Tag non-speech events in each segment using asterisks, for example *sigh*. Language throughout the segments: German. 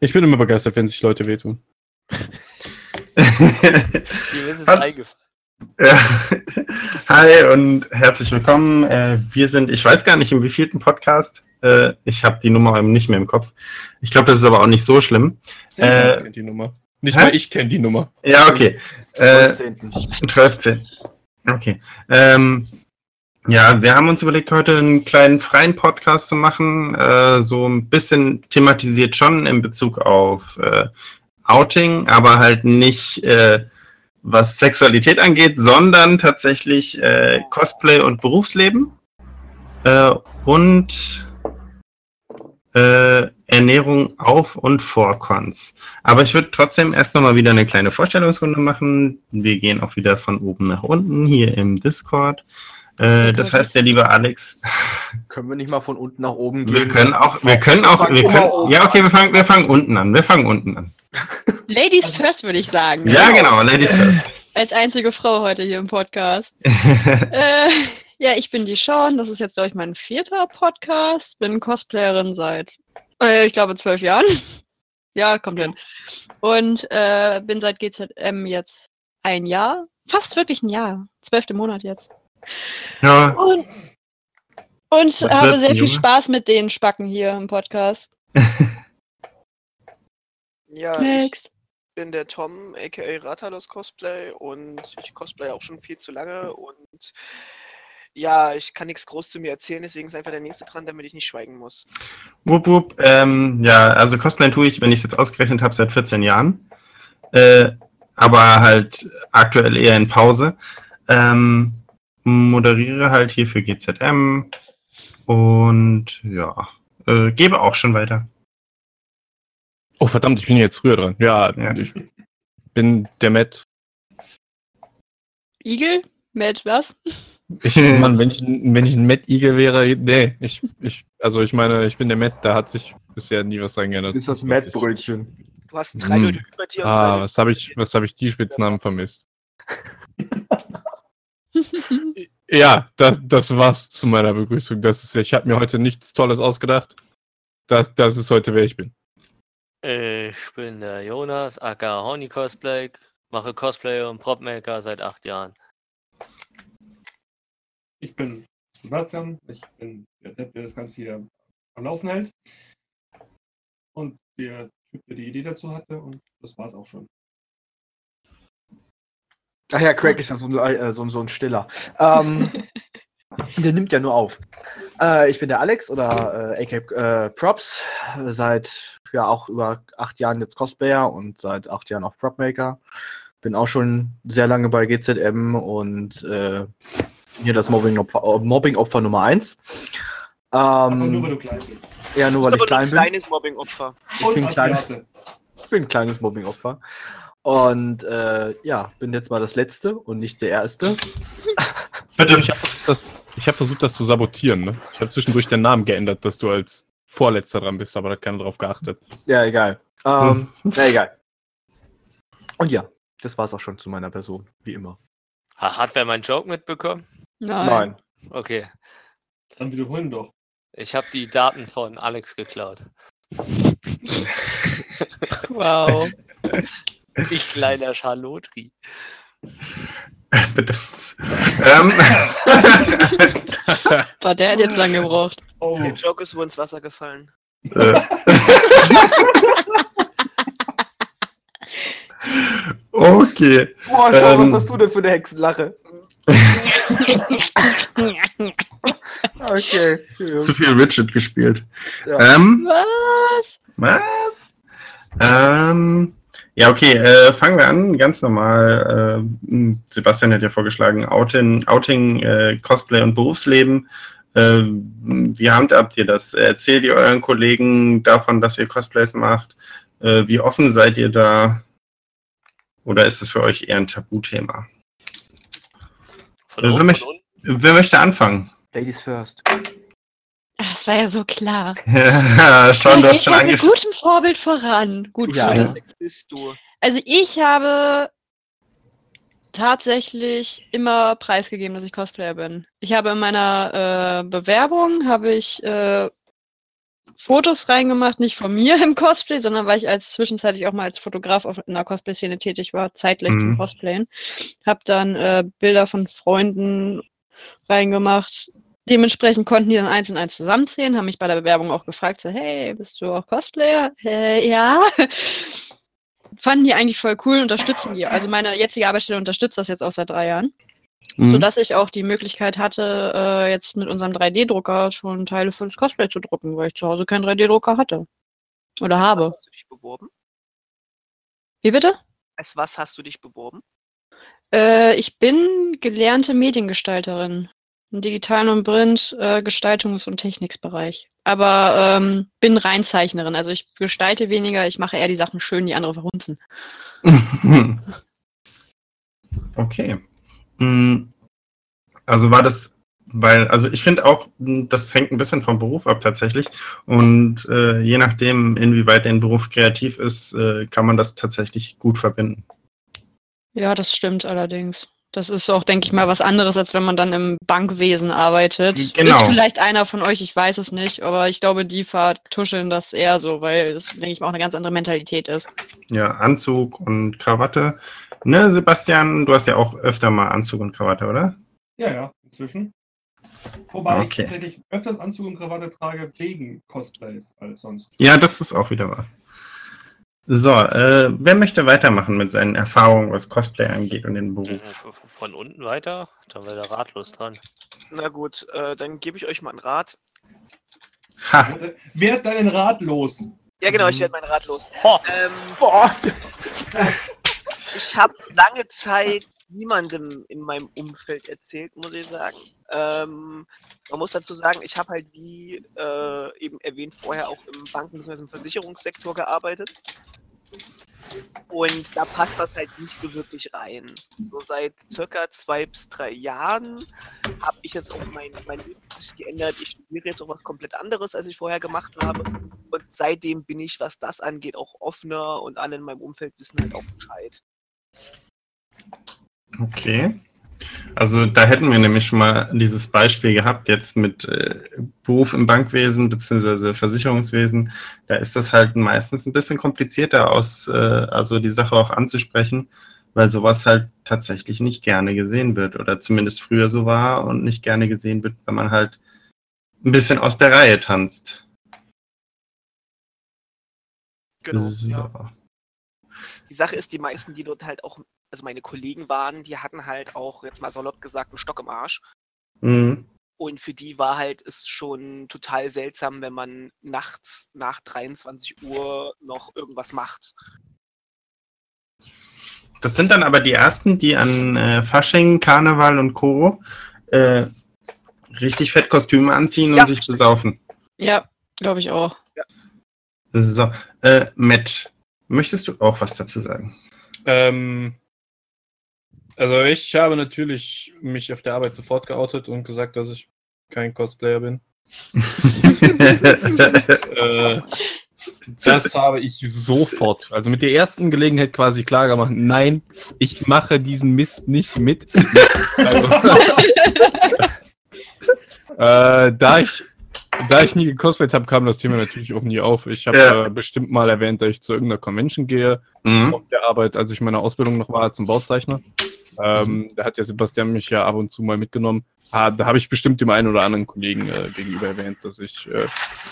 Ich bin immer begeistert, wenn sich Leute wehtun. *laughs* Ja. *laughs* Hi und herzlich willkommen. Äh, wir sind, ich weiß gar nicht, im wievielten Podcast. Äh, ich habe die Nummer nicht mehr im Kopf. Ich glaube, das ist aber auch nicht so schlimm. Äh, ich kenn die Nummer. Nicht hä? mal ich kenne die Nummer. Ja, okay. Äh, 19. 12. Okay. Ähm, ja, wir haben uns überlegt, heute einen kleinen freien Podcast zu machen. Äh, so ein bisschen thematisiert schon in Bezug auf äh, Outing, aber halt nicht äh, was Sexualität angeht, sondern tatsächlich äh, Cosplay und Berufsleben äh, und äh, Ernährung auf und vor Cons. Aber ich würde trotzdem erst nochmal wieder eine kleine Vorstellungsrunde machen. Wir gehen auch wieder von oben nach unten hier im Discord. Äh, das heißt, der liebe Alex, *laughs* Können wir nicht mal von unten nach oben gehen? wir können auch, wir können auch, wir können, ja, okay, wir fangen, wir fangen unten an. Wir fangen unten an. *laughs* Ladies first, würde ich sagen. Ja, genau, Ladies first. Als einzige Frau heute hier im Podcast. *laughs* äh, ja, ich bin die Sean. Das ist jetzt, glaube ich, mein vierter Podcast. Bin Cosplayerin seit, äh, ich glaube, zwölf Jahren. ja, kommt hin. Und äh, bin seit GZM jetzt ein Jahr. Fast wirklich ein Jahr. Zwölfte Monat jetzt. Ja, Und, und habe sehr viel Junge? Spaß mit den Spacken hier im Podcast. *laughs* Ja, ich Next. bin der Tom, aka Ratalos Cosplay und ich cosplay auch schon viel zu lange und ja, ich kann nichts groß zu mir erzählen, deswegen ist einfach der nächste dran, damit ich nicht schweigen muss. wupp, wupp. Ähm, ja, also Cosplay tue ich, wenn ich es jetzt ausgerechnet habe, seit 14 Jahren. Äh, aber halt aktuell eher in Pause. Ähm, moderiere halt hier für GZM und ja, äh, gebe auch schon weiter. Oh, verdammt, ich bin jetzt früher dran. Ja, Ja. ich bin der Matt. Igel? Matt, was? Ich, Mann, wenn ich, ein- wenn ich ein Matt Eagle wäre, nee, ich, ich, also ich meine, ich bin der Matt, da hat sich bisher nie was dran geändert. ist das. Matt-Brötchen. Du hast drei Hm. Leute über dir und Ah, drei was habe ich, was habe ich die Spitznamen vermisst? Ja, das, das war's zu meiner Begrüßung. Das ist, ich habe mir heute nichts Tolles ausgedacht. Das, das ist heute, wer ich bin. Ich bin der Jonas, aka Horny Cosplay, mache Cosplay und Propmaker seit acht Jahren. Ich bin Sebastian, ich bin der Depp, der das Ganze hier am Laufen hält. Und der Typ, der die Idee dazu hatte, und das war's auch schon. Ach ja, Craig ist ja so ein, äh, so, ein- so ein Stiller. Ähm, *laughs* der nimmt ja nur auf. Äh, ich bin der Alex oder äh, AK äh, Props. Seit ja auch über acht Jahren jetzt Cosplayer und seit acht Jahren auch Propmaker. Bin auch schon sehr lange bei GZM und äh, hier das Mobbing-Opfer Mobbing -Opfer Nummer eins. Aber nur, weil Ähm, du klein bist. ja, nur weil ich klein ein bin. kleines Mobbing-Opfer. Ich bin ein kleines, Asiate. ich bin ein kleines Mobbing-Opfer. Und äh, ja, bin jetzt mal das Letzte und nicht der Erste. *laughs* Bitte. Ich habe hab versucht, das zu sabotieren. Ne? Ich habe zwischendurch den Namen geändert, dass du als Vorletzter dran bist, aber da hat keiner drauf geachtet. Ja, egal. Ähm, *laughs* na egal. Und ja, das war's auch schon zu meiner Person, wie immer. Ha, hat wer meinen Joke mitbekommen? Nein. Okay. Dann wiederholen doch. Ich habe die Daten von Alex geklaut. Wow. *laughs* Ich kleiner Charlotri. *laughs* Bitte. Ähm, *laughs* Boah, der hat jetzt lange gebraucht. Oh, Der Joke ist wohl ins Wasser gefallen. äh. *laughs* okay. Boah, schau, was Ähm, hast du denn für eine Hexenlache? Okay. Zu viel Richard gespielt. Ja. Ähm, Was? was? Ähm, ja, okay, äh, fangen wir an, ganz normal. Äh, Sebastian hat ja vorgeschlagen, Outing, Outing äh, Cosplay und Berufsleben. Äh, wie handhabt ihr das? Erzählt ihr euren Kollegen davon, dass ihr Cosplays macht? Äh, wie offen seid ihr da? Oder ist es für euch eher ein Tabuthema? Äh, wer möchte-. Wer möchte anfangen? Ladies first. Das war ja so klar. *laughs* Ja, Sean, du hast ich schon mit gutem Vorbild voran. Gut. Ja. Was bist du? Also ich habe tatsächlich immer preisgegeben, dass ich Cosplayer bin. Ich habe in meiner äh, Bewerbung habe ich äh, Fotos reingemacht, nicht von mir im Cosplay, sondern weil ich als zwischenzeitlich auch mal als Fotograf auf einer Cosplay-Szene tätig war, zeitgleich zum Mhm. Cosplayen. Hab dann äh, Bilder von Freunden reingemacht. Dementsprechend konnten die dann eins und eins zusammenzählen, haben mich bei der Bewerbung auch gefragt, so, hey, bist du auch Cosplayer? Äh, ja. *laughs* Fanden die eigentlich voll cool, unterstützen die. Also meine jetzige Arbeitsstelle unterstützt das jetzt auch seit drei Jahren Mhm. sodass ich auch die Möglichkeit hatte, äh, jetzt mit unserem 3D-Drucker schon Teile für das Cosplay zu drucken, weil ich zu Hause keinen 3D-Drucker hatte. Oder Als habe. Was hast du dich beworben? Wie bitte? Als was hast du dich beworben? Äh, ich bin gelernte Mediengestalterin. Im digitalen und Print, äh, Gestaltungs- und Techniksbereich. Aber ähm, bin Reinzeichnerin. Also ich gestalte weniger, ich mache eher die Sachen schön, die andere verhunzen. *laughs* Okay. Mm, Also war das, weil, also ich finde auch, mm, das hängt ein bisschen vom Beruf ab tatsächlich. Und äh, je nachdem, inwieweit der Beruf kreativ ist, äh, kann man das tatsächlich gut verbinden. Ja, das stimmt allerdings. Das ist auch, denke ich mal, was anderes, als wenn man dann im Bankwesen arbeitet. Genau. Ist vielleicht einer von euch, ich weiß es nicht, aber ich glaube, die vertuscheln das eher so, weil es, denke ich mal, auch eine ganz andere Mentalität ist. Ja, Anzug und Krawatte. Ne, Sebastian, du hast ja auch öfter mal Anzug und Krawatte, oder? Ja, ja, inzwischen. Wobei Okay. ich tatsächlich öfters Anzug und Krawatte trage wegen Cosplays als sonst. Ja, das ist auch wieder wahr. So, äh, wer möchte weitermachen mit seinen Erfahrungen, was Cosplay angeht und den Äh, Beruf? v- Von unten weiter, dann wäre der ratlos dran. Na gut, äh, dann gebe ich euch mal einen Rat. Ha, Werd- Werd deinen Rat los. Ja, genau, ich werde meinen Rat los. Ähm, Boah. ich habe es lange Zeit niemandem in meinem Umfeld erzählt, muss ich sagen. Ähm, man muss dazu sagen, ich habe halt wie äh, eben erwähnt vorher auch im Banken- bzw. im Versicherungssektor gearbeitet. Und da passt das halt nicht so wirklich rein. So seit circa zwei bis drei Jahren habe ich jetzt auch mein, mein Leben geändert. Ich studiere jetzt auch was komplett anderes, als ich vorher gemacht habe. Und seitdem bin ich, was das angeht, auch offener und alle in meinem Umfeld wissen halt auch Bescheid. okay. Also da hätten wir nämlich schon mal dieses Beispiel gehabt, jetzt mit äh, Beruf im Bankwesen bzw. Versicherungswesen. Da ist das halt meistens ein bisschen komplizierter aus, äh, also die Sache auch anzusprechen, weil sowas halt tatsächlich nicht gerne gesehen wird oder zumindest früher so war und nicht gerne gesehen wird, wenn man halt ein bisschen aus der Reihe tanzt. Genau. So. Ja. Die Sache ist, die meisten, die dort halt auch, also meine Kollegen waren, die hatten halt auch, jetzt mal salopp gesagt, einen Stock im Arsch. Mhm. Und für die war halt es schon total seltsam, wenn man nachts nach 23 Uhr noch irgendwas macht. Das sind dann aber die ersten, die an äh, Fasching, Karneval und Co. Äh, richtig fett Kostüme anziehen Ja. und sich besaufen. Ja, glaube ich auch. So, äh, Matt, möchtest du auch was dazu sagen? Ähm, also ich habe natürlich mich auf der Arbeit sofort geoutet und gesagt, dass ich kein Cosplayer bin. *laughs* Äh, das habe ich sofort. Also mit der ersten Gelegenheit quasi klar gemacht, nein, ich mache diesen Mist nicht mit. *laughs* Also, *laughs* äh, da ich da ich nie gecosplayt habe, kam das Thema natürlich auch nie auf. Ich habe Ja. äh, bestimmt mal erwähnt, dass ich zu irgendeiner Convention gehe Mhm. auf der Arbeit, als ich meine Ausbildung noch war zum Bauzeichner. Ähm, da hat ja Sebastian mich ja ab und zu mal mitgenommen. Ah, da habe ich bestimmt dem einen oder anderen Kollegen äh, gegenüber erwähnt, dass ich äh,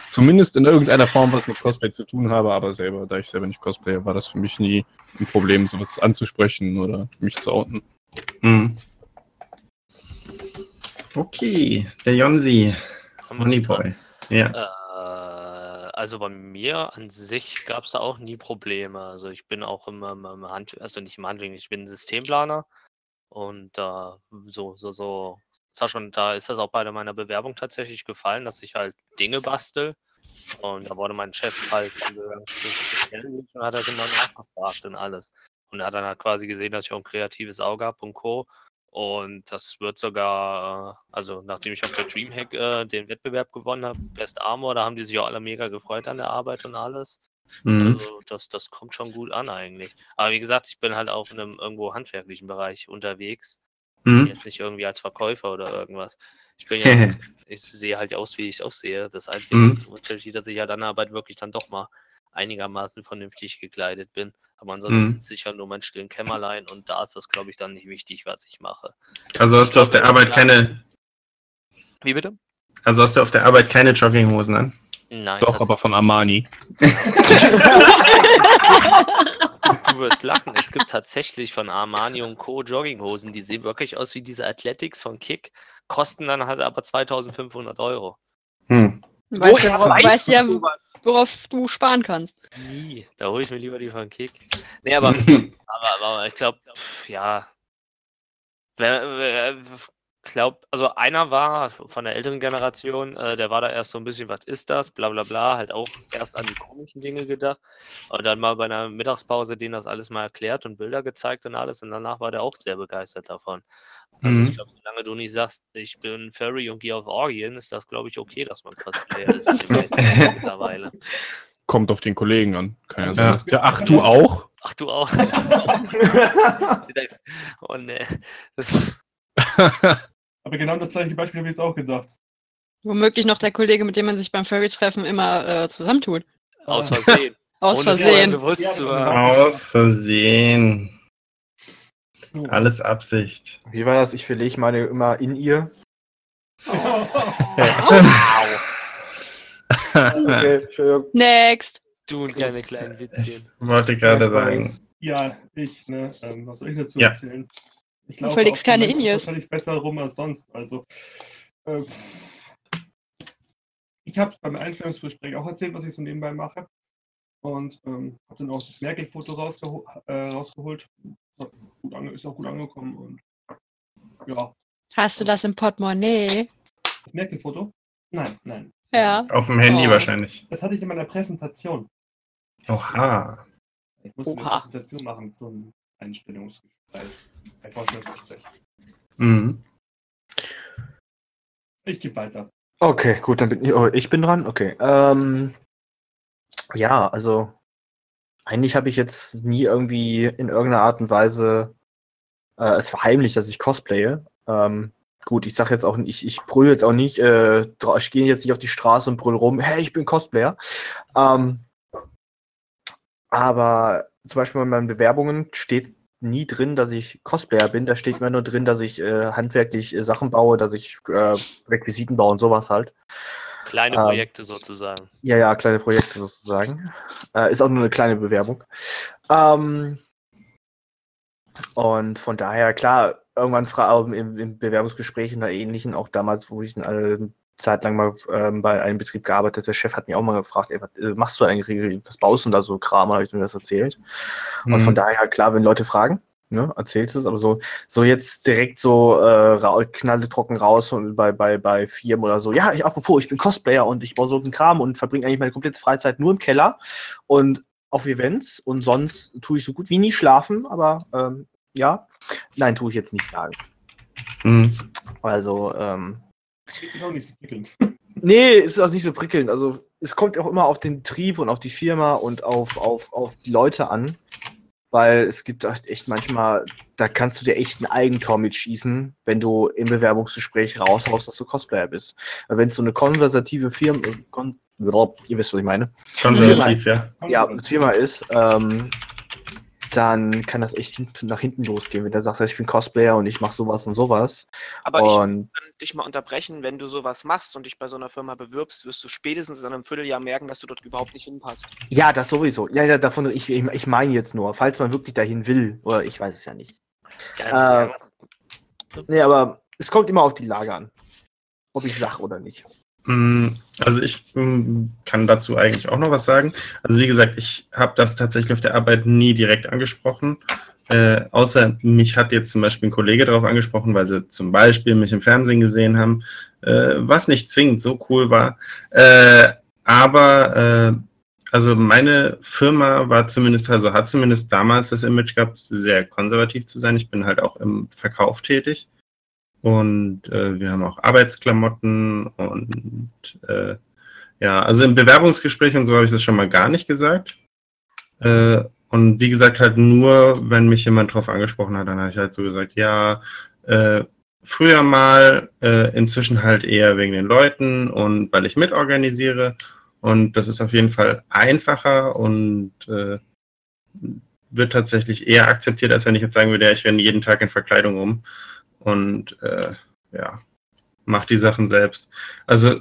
zumindest in irgendeiner Form was mit Cosplay zu tun habe, aber selber, da ich selber nicht Cosplayer, war das für mich nie ein Problem, sowas anzusprechen oder mich zu outen. Mhm. Okay, der Jonsi, Haben wir nicht dran. Honeyboy. Ja. Äh, also bei mir an sich gab es da auch nie Probleme. Also ich bin auch im, im, Hand, also nicht im Handling, ich bin Systemplaner und äh, so, so, so, sag schon, da ist das auch bei meiner Bewerbung tatsächlich gefallen, dass ich halt Dinge bastel. Und da wurde mein Chef halt und hat er genau nachgefragt und alles. Und er hat dann halt quasi gesehen, dass ich auch ein kreatives Auge habe und Co. Und das wird sogar, äh, also nachdem ich auf der Dreamhack äh, den Wettbewerb gewonnen habe, Best Armor, da haben die sich auch alle mega gefreut an der Arbeit und alles. Mhm. Also das, das kommt schon gut an eigentlich. Aber wie gesagt, ich bin halt auch in einem irgendwo handwerklichen Bereich unterwegs. Mhm. Jetzt nicht irgendwie als Verkäufer oder irgendwas. Ich bin ja, *laughs* ich sehe halt aus, wie ich aussehe. Das einzige Mhm. Unterschied, dass ich ja dann Arbeit wirklich dann doch mal einigermaßen vernünftig gekleidet bin. Aber ansonsten Mhm. sitze ich ja nur mein stillen Kämmerlein und da ist das, glaube ich, dann nicht wichtig, was ich mache. Also hast du auf der Arbeit keine, Wie bitte? also hast du auf der Arbeit keine Jogginghosen an? Nein. Doch, aber von Armani. Du, *laughs* du wirst lachen. Es gibt tatsächlich von Armani und Co. Jogginghosen, die sehen wirklich aus wie diese Athletics von Kick, kosten dann halt aber 2500 Euro. Hm. Weißt ja, Woher weißt ja, sowas? worauf du sparen kannst. Nie. Da hole ich mir lieber die von Kick. Nee, *laughs* aber, aber, aber ich glaube, ja. Wer, wer, glaub, also einer war von der älteren Generation, äh, der war da erst so ein bisschen, was ist das, bla bla bla, halt auch erst an die komischen Dinge gedacht. Und dann mal bei einer Mittagspause denen das alles mal erklärt und Bilder gezeigt und alles. Und danach war der auch sehr begeistert davon. Also Mhm. ich glaube, solange du nicht sagst, ich bin Furry und gehe auf Orgien, ist das, glaube ich, okay, dass man Cosplayer *laughs* ist. Mittlerweile. Kommt auf den Kollegen an. Kann ja Ja. sein. der- Ach, du auch? Ach du auch. *laughs* *laughs* oh ne. Aber genau das gleiche Beispiel habe ich jetzt auch gedacht. Womöglich noch der Kollege, mit dem man sich beim Furry-Treffen immer äh, zusammentut. Aus Versehen. *laughs* Aus Versehen. gewusst zu haben. Aus Versehen. Alles Absicht. Wie war das? Ich verlege meine immer in ihr. Okay, *laughs* Entschuldigung. *laughs* Next. Du und deine kleinen Witzchen. Wollte gerade Ich sagen. Ja, ich, ne? Ähm, was soll ich dazu Ja. erzählen? Ich auf dem keine Injes. wahrscheinlich besser rum als sonst. Also, äh, ich habe beim Einstellungsgespräch auch erzählt, was ich so nebenbei mache. Und ähm, habe dann auch das Merkel-Foto rausgeho äh, rausgeholt. Hat gut ange ist auch gut angekommen. Und ja, Hast du das im Portemonnaie? das Merkel-Foto? Nein, nein. Ja. Auf dem Handy Oh. wahrscheinlich. Das hatte ich in meiner Präsentation. Oha. Ich musste Oha. eine Präsentation machen zum Einstellungsgespräch. Ein Vorstellungsgespräch. Mhm. Ich gebe weiter. Okay, gut, dann bin ich, oh, ich bin dran. Okay. Ähm, ja, also eigentlich habe ich jetzt nie irgendwie in irgendeiner Art und Weise äh, es verheimlicht, dass ich cosplaye. Ähm, gut, ich sage jetzt auch nicht, ich brülle jetzt auch nicht, äh, ich gehe jetzt nicht auf die Straße und brülle rum, hey, ich bin Cosplayer. Ähm, aber zum Beispiel in meinen Bewerbungen steht nie drin, dass ich Cosplayer bin. Da steht immer nur drin, dass ich äh, handwerklich äh, Sachen baue, dass ich äh, Requisiten baue und sowas halt. Kleine Ähm. Projekte sozusagen. Ja, ja, kleine Projekte sozusagen. Äh, ist auch nur eine kleine Bewerbung. Ähm, und von daher, klar, irgendwann fra- im, im Bewerbungsgespräch oder ähnlichen, auch damals, wo ich eine Zeit lang mal ähm, bei einem Betrieb gearbeitet der Chef hat mich auch mal gefragt, ey, was äh, machst du eigentlich, was baust du denn da so Kram, habe ich mir das erzählt. Und von Mhm. daher, klar, wenn Leute fragen, ne, erzählst es, aber so, so jetzt direkt so äh, ra knalltrocken raus und bei, bei, bei Firmen oder so, ja, ich, apropos, ich bin Cosplayer und ich baue so einen Kram und verbringe eigentlich meine komplette Freizeit nur im Keller und auf Events und sonst tue ich so gut wie nie schlafen, aber ähm, ja, nein, tue ich jetzt nicht sagen. Mhm. Also, ähm, Ist auch nicht so prickelnd. Nee, ist auch nicht so prickelnd. Also es kommt auch immer auf den Trieb und auf die Firma und auf, auf, auf die Leute an. Weil es gibt echt echt manchmal, da kannst du dir echt ein Eigentor mitschießen, wenn du im Bewerbungsgespräch raushaust, dass du Cosplayer bist. Weil wenn es so eine konversative Firma, kon ihr wisst, was ich meine, Konservativ, ja. ja, Firma ist, ähm, dann kann das echt nach hinten losgehen, wenn der sagt, ich bin Cosplayer und ich mache sowas und sowas. Aber ich und kann dich mal unterbrechen, wenn du sowas machst und dich bei so einer Firma bewirbst, wirst du spätestens in einem Vierteljahr merken, dass du dort überhaupt nicht hinpasst. Ja, das sowieso. Ja, ja, davon, ich, ich, ich meine jetzt nur, falls man wirklich dahin will, oder ich weiß es ja nicht. Ja, Äh, Nee, aber es kommt immer auf die Lage an. Ob ich sag oder nicht. Mm, Also ich mm, kann dazu eigentlich auch noch was sagen. Also wie gesagt, ich habe das tatsächlich auf der Arbeit nie direkt angesprochen. Äh, außer mich hat jetzt zum Beispiel ein Kollege darauf angesprochen, weil sie zum Beispiel mich im Fernsehen gesehen haben, äh, was nicht zwingend so cool war. Äh, aber äh, also meine Firma war zumindest, also hat zumindest damals das Image gehabt, sehr konservativ zu sein. Ich bin halt auch im Verkauf tätig. Und äh, wir haben auch Arbeitsklamotten und äh, ja, also im Bewerbungsgespräch und so habe ich das schon mal gar nicht gesagt. Äh, und wie gesagt, halt nur, wenn mich jemand drauf angesprochen hat, dann habe ich halt so gesagt, ja, Äh, früher mal, äh, inzwischen halt eher wegen den Leuten und weil ich mitorganisiere. Und das ist auf jeden Fall einfacher und äh, wird tatsächlich eher akzeptiert, als wenn ich jetzt sagen würde, ja, ich renne jeden Tag in Verkleidung um und äh, ja, mache die Sachen selbst. Also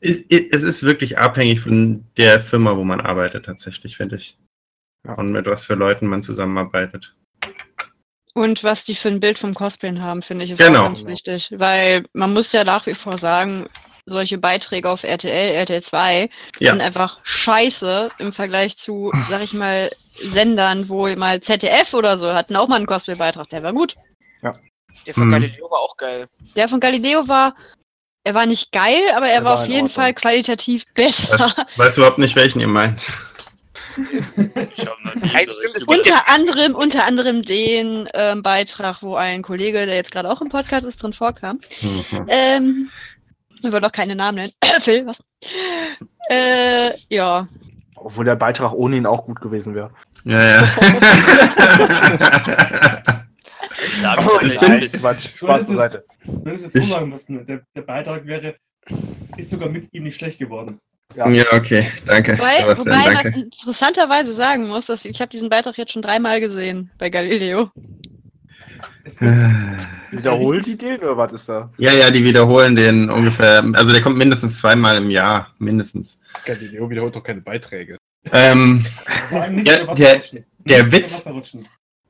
es, es ist wirklich abhängig von der Firma, wo man arbeitet, tatsächlich, finde ich. Und mit was für Leuten man zusammenarbeitet. Und was die für ein Bild vom Cosplayen haben, finde ich, ist Genau. auch ganz wichtig. Weil man muss ja nach wie vor sagen, solche Beiträge auf RTL, RTL 2 Ja. sind einfach scheiße im Vergleich zu, sag ich mal, Sendern, wo mal ZDF oder so hatten auch mal einen Cosplay-Beitrag, der war gut. Der von Mhm. Galileo war auch geil. Der von Galileo war, er war nicht geil, aber er Er war war auf jeden Ordnung. Fall qualitativ besser. Weiß, weiß überhaupt nicht, welchen ihr meint. Ich. Unter anderem, unter anderem den ähm, Beitrag, wo ein Kollege, der jetzt gerade auch im Podcast ist, drin vorkam. Mhm. Ähm, wir wollen doch keine Namen nennen. *coughs* Phil, was? Äh, ja. Obwohl der Beitrag ohne ihn auch gut gewesen wäre. Ja, ja. *laughs* Hab ich Oh, tatsächlich bin- ein bisschen- Quatsch, Spaß beiseite. Es so müssen, der, der Beitrag wäre, ist sogar mit ihm nicht schlecht geworden. ja, okay, danke. Wobei, Sebastian, wobei man danke. interessanterweise sagen muss, dass ich habe diesen Beitrag jetzt schon dreimal gesehen bei Galileo. *laughs* Wiederholt die den oder was ist da? Ja, ja, die wiederholen den ungefähr, also der kommt mindestens zweimal im Jahr, mindestens. Galileo wiederholt doch keine Beiträge. Ähm, der- der über Witz-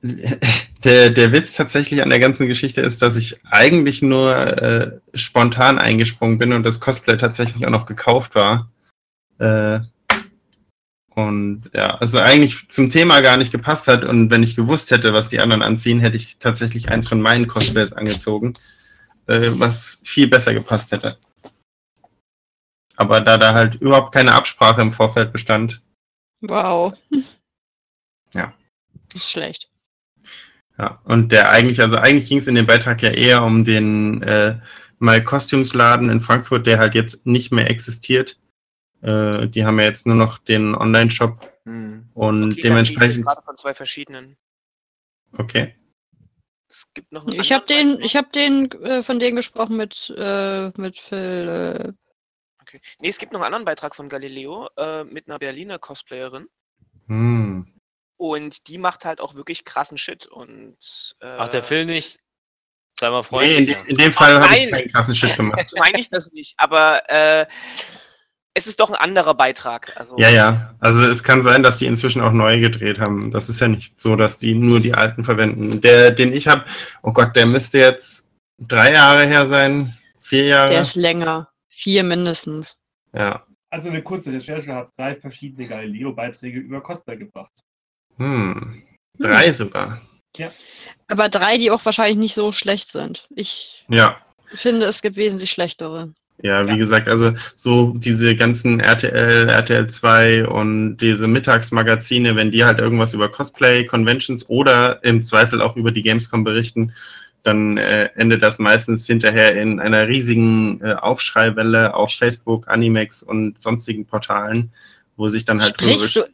*laughs* der, der Witz tatsächlich an der ganzen Geschichte ist, dass ich eigentlich nur äh, spontan eingesprungen bin und das Cosplay tatsächlich auch noch gekauft war. Äh, und ja, also eigentlich zum Thema gar nicht gepasst hat. Und wenn ich gewusst hätte, was die anderen anziehen, hätte ich tatsächlich eins von meinen Cosplays angezogen, äh, was viel besser gepasst hätte. Aber da da halt überhaupt keine Absprache im Vorfeld bestand, Wow. *laughs* Ja. Ist schlecht. Ja, und der eigentlich, also eigentlich ging es in dem Beitrag ja eher um den äh, My Costumes Laden in Frankfurt, der halt jetzt nicht mehr existiert. Äh, die haben ja jetzt nur noch den Online-Shop Hm. und Okay, dementsprechend. gerade von zwei verschiedenen. Okay. Es gibt noch einen Ich habe anderen den, ich habe den äh, von denen gesprochen mit äh, mit Phil. Okay. Nee, es gibt noch einen anderen Beitrag von Galileo äh, mit einer Berliner Cosplayerin. Hm. Und die macht halt auch wirklich krassen Shit. Und, äh, Ach, der Phil nicht? Sei mal Nee, in, freundlich. in dem Fall habe ich keinen krassen Shit gemacht. *laughs* Meine ich das nicht, aber äh, es ist doch ein anderer Beitrag. Also, Ja, ja. Also es kann sein, dass die inzwischen auch neu gedreht haben. Das ist ja nicht so, dass die nur die alten verwenden. Der, den ich habe, oh Gott, der müsste jetzt drei Jahre her sein, vier Jahre. Der ist länger. Vier mindestens. ja. Also eine kurze Recherche hat drei verschiedene Galileo-Beiträge über Cosplay gebracht. Hm. Drei sogar. Aber drei, die auch wahrscheinlich nicht so schlecht sind. Ich Ja. finde, es gibt wesentlich schlechtere. Ja, wie Ja. gesagt, also so diese ganzen RTL, RTL 2 und diese Mittagsmagazine, wenn die halt irgendwas über Cosplay, Conventions oder im Zweifel auch über die Gamescom berichten, dann äh, endet das meistens hinterher in einer riesigen äh, Aufschreiwelle auf Facebook, Animex und sonstigen Portalen, wo sich dann halt Sprichst du,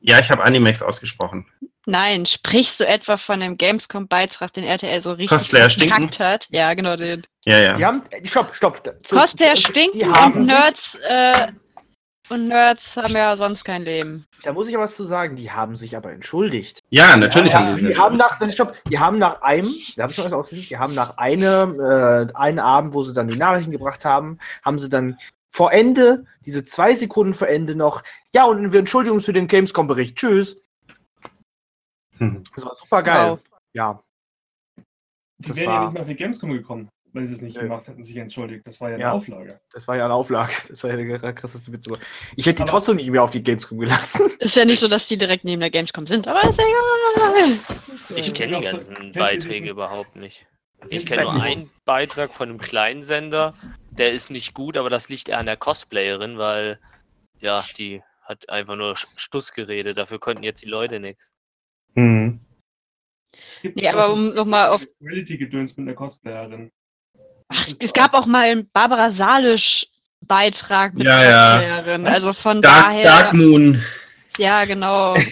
Ja, ich habe Animex ausgesprochen. Nein, sprichst du etwa von dem Gamescom-Beitrag, den RTL so richtig Cosplayer stinken? verkackt hat? Ja, genau den. Ja, ja. Die haben, stopp, stopp. stopp. Zu- Cosplayer zu- stinken Die haben und sich- Nerds, äh, und Nerds haben ja sonst kein Leben. Da muss ich ja was zu sagen. Die haben sich aber entschuldigt. Ja, natürlich ja, haben sie die es. haben nach, stopp, die haben nach einem, da habe ich noch was ausgesehen, die haben nach einem, äh, einen Abend, wo sie dann die Nachrichten gebracht haben, haben sie dann vor Ende, diese zwei Sekunden vor Ende noch, ja, und wir entschuldigen uns für den Gamescom-Bericht. Tschüss. Hm. Das war super geil. Wow. Ja. Die Das wären ja war- nicht mehr auf die Gamescom gekommen, wenn sie es nicht Nö. gemacht hätten, sich entschuldigt. Das war ja eine Ja. Auflage. Das war ja eine Auflage. Das war ja der krasseste Witz. Ich hätte die Aber- trotzdem nicht mehr auf die Gamescom gelassen. Ist ja nicht so, dass die direkt neben der Gamescom sind, aber ist egal. Ich kenne die Ja, ganzen Beiträge diesen- überhaupt nicht. Ich kenne nur einen Beitrag von einem kleinen Sender, der ist nicht gut, aber das liegt eher an der Cosplayerin, weil ja, die hat einfach nur Stuss geredet, dafür konnten jetzt die Leute nichts. Hm. Es gibt Nee, aber um nochmal auf. Reality-Gedöns mit einer Cosplayerin. Ach, es gab aus- auch mal einen Barbara Salisch-Beitrag mit Ja, ja. Cosplayerin. Also von Dark, daher. Dark Moon. Ja, genau. *laughs*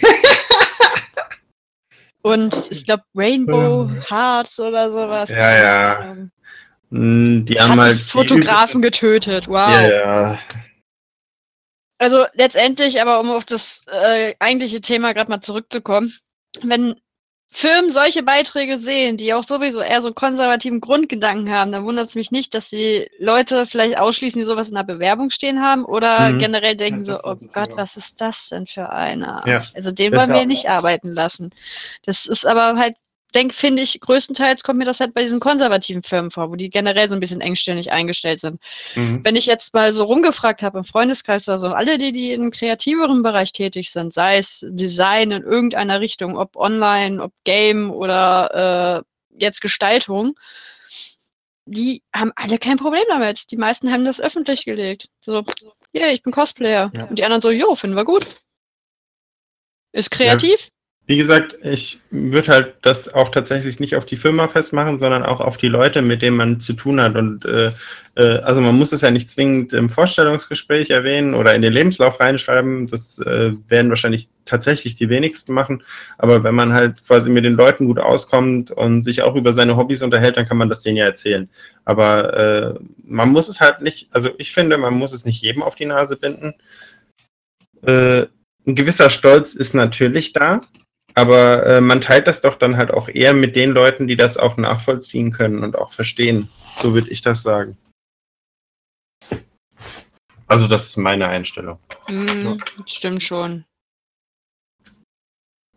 Und ich glaube Rainbow Hearts oder sowas. Ja, ja. Ahnung. Mm, Die haben halt. Fotografen getötet. Wow. Ja, ja. Also letztendlich, aber um auf das äh, eigentliche Thema gerade mal zurückzukommen, wenn Firmen solche Beiträge sehen, die auch sowieso eher so einen konservativen Grundgedanken haben, dann wundert es mich nicht, dass die Leute vielleicht ausschließen, die sowas in der Bewerbung stehen haben oder Mhm. generell denken so, das oh. Gott, was ist das denn für einer? Ja. Also den wollen wir nicht arbeiten lassen. Das ist aber halt, denk, finde ich, größtenteils kommt mir das halt bei diesen konservativen Firmen vor, wo die generell so ein bisschen engstirnig eingestellt sind Mhm. wenn ich jetzt mal so rumgefragt habe im Freundeskreis oder so, alle die, die im kreativeren Bereich tätig sind, sei es Design in irgendeiner Richtung, ob online, ob Game oder äh, jetzt Gestaltung, die haben alle kein Problem damit. Die meisten haben das öffentlich gelegt. So, yeah, ich bin Cosplayer. Ja. Und die anderen so, jo, finden wir gut. Ist kreativ. Wie gesagt, ich würde halt das auch tatsächlich nicht auf die Firma festmachen, sondern auch auf die Leute, mit denen man zu tun hat. Und äh, äh, also man muss es ja nicht zwingend im Vorstellungsgespräch erwähnen oder in den Lebenslauf reinschreiben. Das äh, werden wahrscheinlich tatsächlich die wenigsten machen. Aber wenn man halt quasi mit den Leuten gut auskommt und sich auch über seine Hobbys unterhält, dann kann man das denen ja erzählen. Aber äh, man muss es halt nicht, also ich finde, man muss es nicht jedem auf die Nase binden. Äh, ein gewisser Stolz ist natürlich da, aber äh, man teilt das doch dann halt auch eher mit den Leuten, die das auch nachvollziehen können und auch verstehen. So würde ich das sagen. Also das ist meine Einstellung. Hm, Stimmt schon.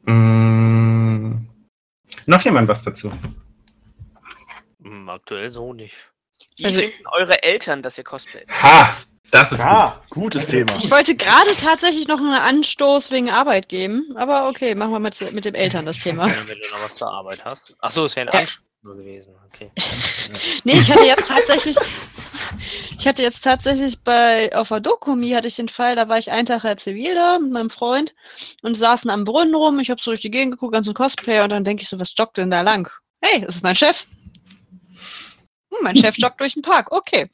Mm, noch jemand was dazu? Hm, aktuell so nicht. Wie Also- finden eure Eltern, dass ihr cosplayt? Ha! Das ist Ah, gutes Thema. Ich wollte gerade tatsächlich noch einen Anstoß wegen Arbeit geben, aber okay, machen wir mit, mit dem Eltern das Thema. Wenn du noch was zur Arbeit hast. Achso, es wäre ein Ja. Anstoß nur gewesen. Okay. *laughs* Nee, ich hatte jetzt tatsächlich, ich hatte jetzt tatsächlich bei, auf der Dokumi hatte ich den Fall, da war ich einen Tag ja zivil da mit meinem Freund und saßen am Brunnen rum. Ich habe so durch die Gegend geguckt, ganz ein Cosplayer und dann denke ich so, was joggt denn da lang? Hey, das ist mein Chef. Hm, mein Chef joggt durch den Park. Okay.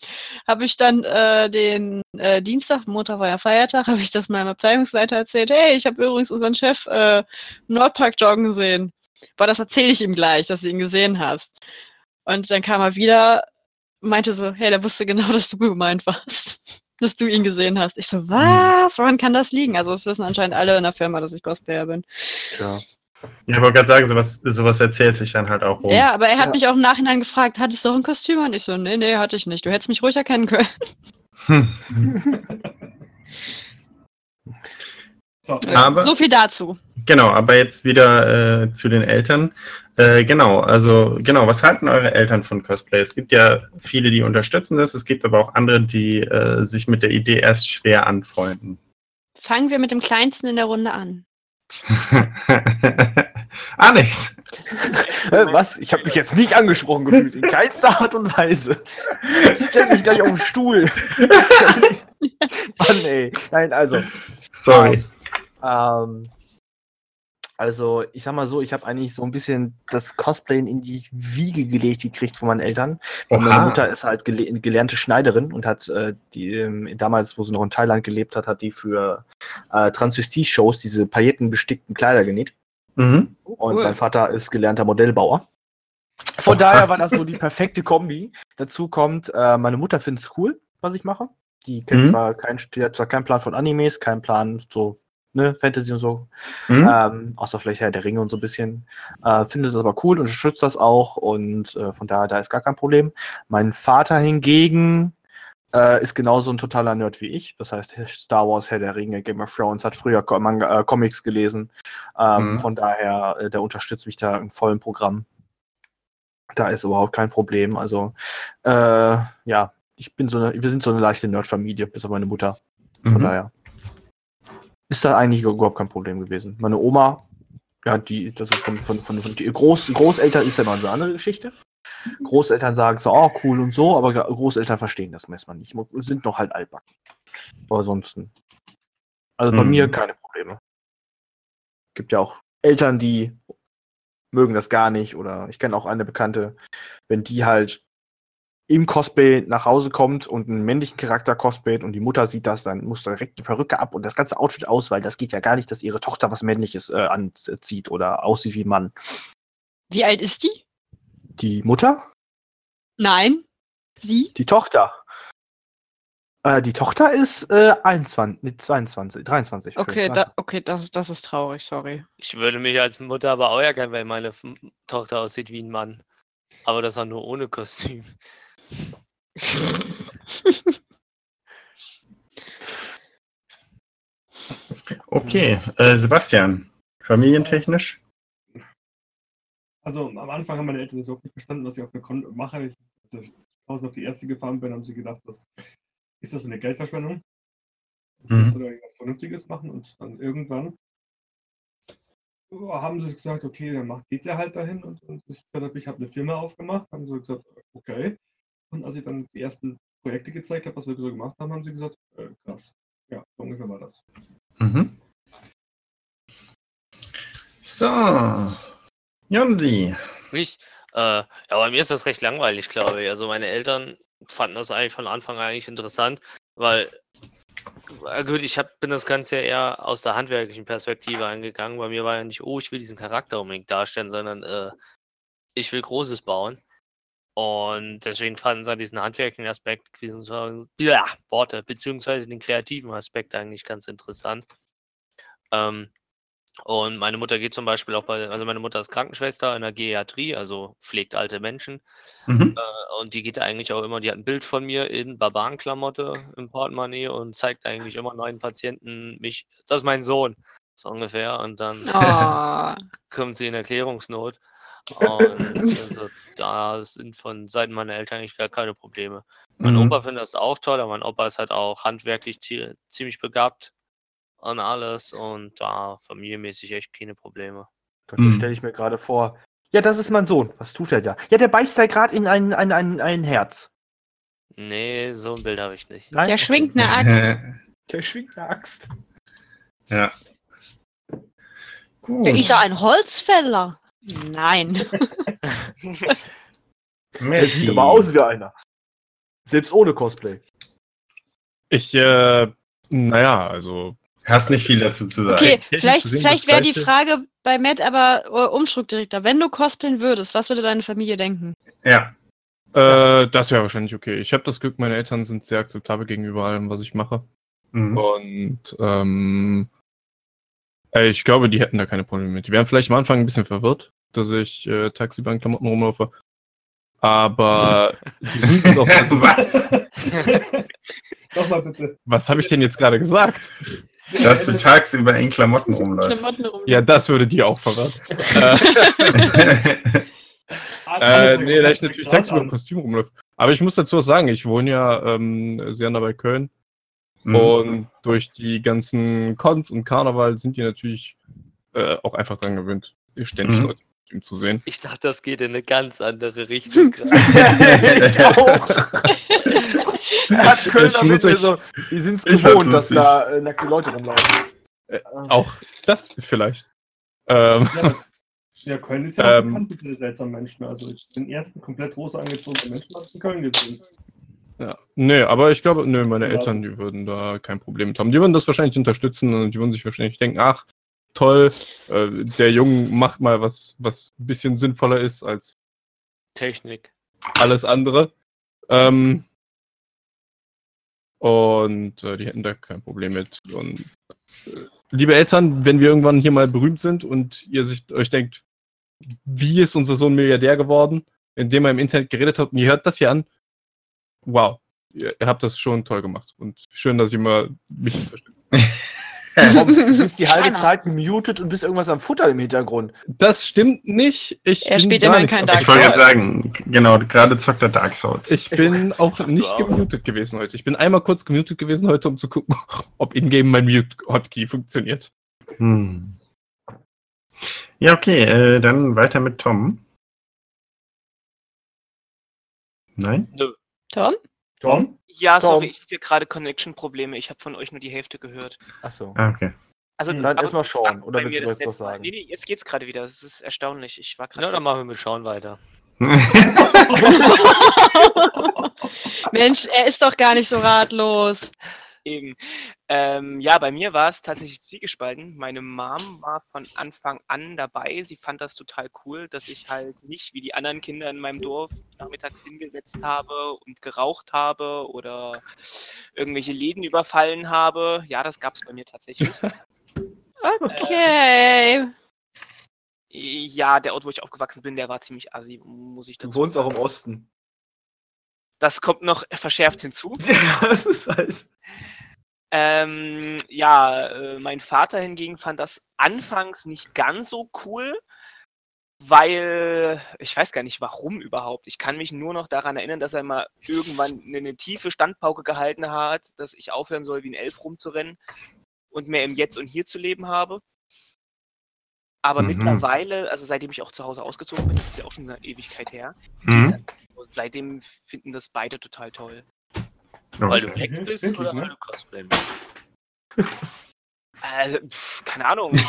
Habe ich dann äh, den äh, Dienstag, Montag war ja Feiertag, habe ich das meinem Abteilungsleiter erzählt. Hey, ich habe übrigens unseren Chef äh, im Nordpark joggen gesehen. Boah, das erzähle ich ihm gleich, dass du ihn gesehen hast. Und dann kam er wieder, meinte so, hey, der wusste genau, *laughs* dass du gemeint warst. Dass du ihn gesehen hast. Ich so, was? Woran kann das liegen? Also, es wissen anscheinend alle in der Firma, dass ich Cosplayer bin. Tja. Ja, ich wollte gerade sagen, sowas, sowas erzählt sich dann halt auch rum. Ja, aber er hat Ja. mich auch im Nachhinein gefragt, hattest du auch ein Kostüm an? Ich so, nee, nee, hatte ich nicht. Du hättest mich ruhig erkennen können. Hm. *laughs* So, Aber- so viel dazu. Genau, aber jetzt wieder äh, zu den Eltern. Äh, genau, also genau, was halten eure Eltern von Cosplay? Es gibt ja viele, die unterstützen das, es gibt aber auch andere, die äh, sich mit der Idee erst schwer anfreunden. Fangen wir mit dem Kleinsten in der Runde an. *laughs* Alex, was? Ich habe mich jetzt nicht angesprochen gefühlt. In keinster Art und Weise. Ich stell mich gleich auf den Stuhl. *laughs* Mann, ey. Nein, also. sorry. Ähm, also, ich sag mal so, ich habe eigentlich so ein bisschen das Cosplayen in die Wiege gelegt gekriegt von meinen Eltern. Meine. Mutter ist halt gele gelernte Schneiderin und hat äh, die ähm, damals, wo sie noch in Thailand gelebt hat, hat die für äh, Transvestit-Shows diese paillettenbestickten Kleider genäht. Mhm. Und Cool. mein Vater ist gelernter Modellbauer. Von Oha. daher war das so die perfekte Kombi. Dazu kommt, äh, meine Mutter findet es cool, was ich mache. Die kennt Mhm. zwar, kein, die hat zwar keinen Plan von Animes, keinen Plan so, ne, Fantasy und so, Mhm. ähm, außer vielleicht Herr der Ringe und so ein bisschen. Äh, findet es aber cool, unterstützt das auch und äh, von daher, da ist gar kein Problem. Mein Vater hingegen äh, ist genauso ein totaler Nerd wie ich. Das heißt, Star Wars, Herr der Ringe, Game of Thrones, hat früher Manga, äh, Comics gelesen. Ähm, Mhm. Von daher, äh, der unterstützt mich da im vollen Programm. Da ist überhaupt kein Problem. Also, äh, ja, ich bin so eine, wir sind so eine leichte Nerd-Familie, bis auf meine Mutter. Von Mhm. daher ist da eigentlich überhaupt kein Problem gewesen. Meine Oma, ja, die, das ist von, von, von, von die Groß, Großeltern ist ja noch eine andere Geschichte. Großeltern sagen so, oh, cool und so, aber Großeltern verstehen das meistens nicht. Sind noch halt altbacken. Aber ansonsten. Also bei Mhm. mir keine Probleme. Gibt ja auch Eltern, die mögen das gar nicht. Oder ich kenne auch eine Bekannte, wenn die halt im Cosplay nach Hause kommt und einen männlichen Charakter cosplayt und die Mutter sieht das, dann muss da direkt die Perücke ab und das ganze Outfit aus, weil das geht ja gar nicht, dass ihre Tochter was Männliches äh, anzieht oder aussieht wie ein Mann. Wie alt ist die? Die Mutter? Nein. Sie? Die Tochter. Äh, die Tochter ist äh, 21, nee, 22, 23. Okay, da, okay das, das ist traurig, sorry. Ich würde mich als Mutter aber auch ärgern, weil meine F- Tochter aussieht wie ein Mann. Aber das auch nur ohne Kostüm. Okay, äh, Sebastian, familientechnisch? Also am Anfang haben meine Eltern das überhaupt nicht verstanden, was ich auf der Con mache. Ich, als ich draußen auf die erste gefahren bin, haben sie gedacht, das ist das eine Geldverschwendung. Mhm. Ich soll da irgendwas Vernünftiges machen und dann irgendwann oh, haben sie gesagt, okay, dann macht, geht der halt dahin und, und ich gesagt habe, ich habe eine Firma aufgemacht, haben sie gesagt, okay. Und als ich dann die ersten Projekte gezeigt habe, was wir so gemacht haben, haben sie gesagt, äh, krass. Ja, so ungefähr war das. Mhm. So. Jonsi. Ich, äh, ja, bei mir ist das recht langweilig, glaube ich. Also meine Eltern fanden das eigentlich von Anfang an eigentlich interessant, weil, äh, gut, ich hab, bin das Ganze ja eher aus der handwerklichen Perspektive angegangen. Bei mir war ja nicht, oh, ich will diesen Charakter unbedingt darstellen, sondern äh, ich will Großes bauen. Und deswegen fanden sie diesen handwerklichen Aspekt, beziehungsweise, ja, Worte, beziehungsweise den kreativen Aspekt eigentlich ganz interessant. Ähm, und meine Mutter geht zum Beispiel auch bei, also meine Mutter ist Krankenschwester in der Geriatrie, also pflegt alte Menschen. Mhm. Äh, und die geht eigentlich auch immer, die hat ein Bild von mir in Barbarenklamotte im Portemonnaie und zeigt eigentlich immer neuen Patienten mich, das ist mein Sohn, so ungefähr. Und dann Oh, *laughs* kommt sie in Erklärungsnot. Und *laughs* also, da sind von Seiten meiner Eltern eigentlich gar keine Probleme. Mein Mhm. Opa findet das auch toll, aber mein Opa ist halt auch handwerklich zie- ziemlich begabt an alles und da familienmäßig echt keine Probleme. Mhm. stelle ich mir gerade vor. Ja, das ist mein Sohn. Was tut er da? Ja, der beißt da gerade in ein, ein, ein, ein Herz. Nee, so ein Bild habe ich nicht. Nein? der schwingt eine Axt. *laughs* Der schwingt eine Axt. ja. Gut. Der ist ja ein Holzfäller. Nein. *laughs* Er sieht aber aus wie einer. Selbst ohne Cosplay. Ich, äh, naja, also. Hast nicht viel dazu zu sagen. Okay, vielleicht, vielleicht wäre die. Frage bei Matt aber äh, umstrukturierter. Wenn du cosplayen würdest, was würde deine Familie denken? Ja. Äh, das wäre wahrscheinlich okay. Ich habe das Glück, meine Eltern sind sehr akzeptabel gegenüber allem, was ich mache. Mhm. Und ähm, äh, ich glaube, die hätten da keine Probleme mit. Die wären vielleicht am Anfang ein bisschen verwirrt, dass ich äh, tagsüber in Klamotten rumlaufe. Aber die *laughs* sind es auch. Also, Was? Nochmal *laughs* bitte. was habe ich denn jetzt gerade gesagt? Dass du tagsüber in Klamotten rumläufst. Klamotten rum. Ja, das würde die auch verwirren. *laughs* äh, äh, nee, da ich natürlich tagsüber im Kostüm rumläufe. Aber ich muss dazu auch sagen, ich wohne ja ähm, sehr nah bei Köln. Mhm. Und durch die ganzen Cons und Karneval sind die natürlich äh, auch einfach dran gewöhnt, ständig Mhm. Leute im zu sehen. Ich dachte, das geht in eine ganz andere Richtung. *laughs* gerade. ich auch. Ich- Kölner ich muss so, die sind es gewohnt, dass da äh, nackte Leute rumlaufen. Äh, Auch das vielleicht. Ähm, Ja, *laughs* ja, Köln ist ja Ähm. bekannt mit den seltsamen Menschen. Also ich den ersten komplett rosa angezogenen Menschen habe ich in Köln gesehen. Ja. Nee, aber ich glaube, nö, meine Ja. Eltern, die würden da kein Problem mit haben. Die würden das wahrscheinlich unterstützen und die würden sich wahrscheinlich denken, ach, toll, äh, der Junge macht mal was, was ein bisschen sinnvoller ist als Technik. alles andere. Ähm, und äh, die hätten da kein Problem mit. Und äh, liebe Eltern, wenn wir irgendwann hier mal berühmt sind und ihr sich, euch denkt, wie ist unser Sohn Milliardär geworden, indem er im Internet geredet hat und ihr hört das hier an, wow, ihr, habt das schon toll gemacht. Und schön, dass ihr mal mich *laughs* unterstützt. Komm, *laughs* du bist die halbe. Zeit gemutet und bist irgendwas am Futter im Hintergrund. Das stimmt nicht. Ich Er bin spielt nichts kein Dark Ich wollte gerade sagen, genau, gerade zockt er Dark Souls. Ich bin auch nicht gemutet gewesen heute. Ich bin einmal kurz gemutet gewesen heute, um zu gucken, *laughs* ob in-game mein Mute-Hotkey funktioniert. Hm. Ja, okay, äh, dann weiter mit Tom. Nein? Nö. Tom? Tom? Ja, Tom. sorry, ich habe hier gerade Connection-Probleme. Ich habe von euch nur die Hälfte gehört. Achso. Ah, okay. Also, Dann aber- erstmal Sean. Oder willst du das noch sagen? Nee, nee, jetzt geht's gerade wieder. Das ist erstaunlich. Ich war gerade. Ja, dann machen wir mit Schauen weiter. *laughs* Mensch, er ist doch gar nicht so ratlos. Eben. Ähm, ja, bei mir war es tatsächlich zwiegespalten. Meine Mom war von Anfang an dabei. Sie fand das total cool, dass ich halt nicht wie die anderen Kinder in meinem Dorf nachmittags hingesetzt habe und geraucht habe oder irgendwelche Läden überfallen habe. Ja, das gab es bei mir tatsächlich. *laughs* Okay. ja, der Ort, wo ich aufgewachsen bin, der war ziemlich assi, muss ich Du dazu wohnst auch sagen. im Osten. Das kommt noch verschärft hinzu. *laughs* Ja, das ist halt. Ähm, ja, äh, mein Vater hingegen fand das anfangs nicht ganz so cool, weil ich weiß gar nicht warum überhaupt. Ich kann mich nur noch daran erinnern, dass er mal irgendwann eine, eine tiefe Standpauke gehalten hat, dass ich aufhören soll, wie ein Elf rumzurennen und mehr im Jetzt und Hier zu leben habe. Aber Mhm. mittlerweile, also seitdem ich auch zu Hause ausgezogen bin, das ist ja auch schon eine Ewigkeit her, Mhm. Und seitdem finden das beide total toll. Weil du Okay. weg Mhm, bist wirklich, oder ne? weil du Cosplay bist? Also, pf, keine Ahnung. *laughs*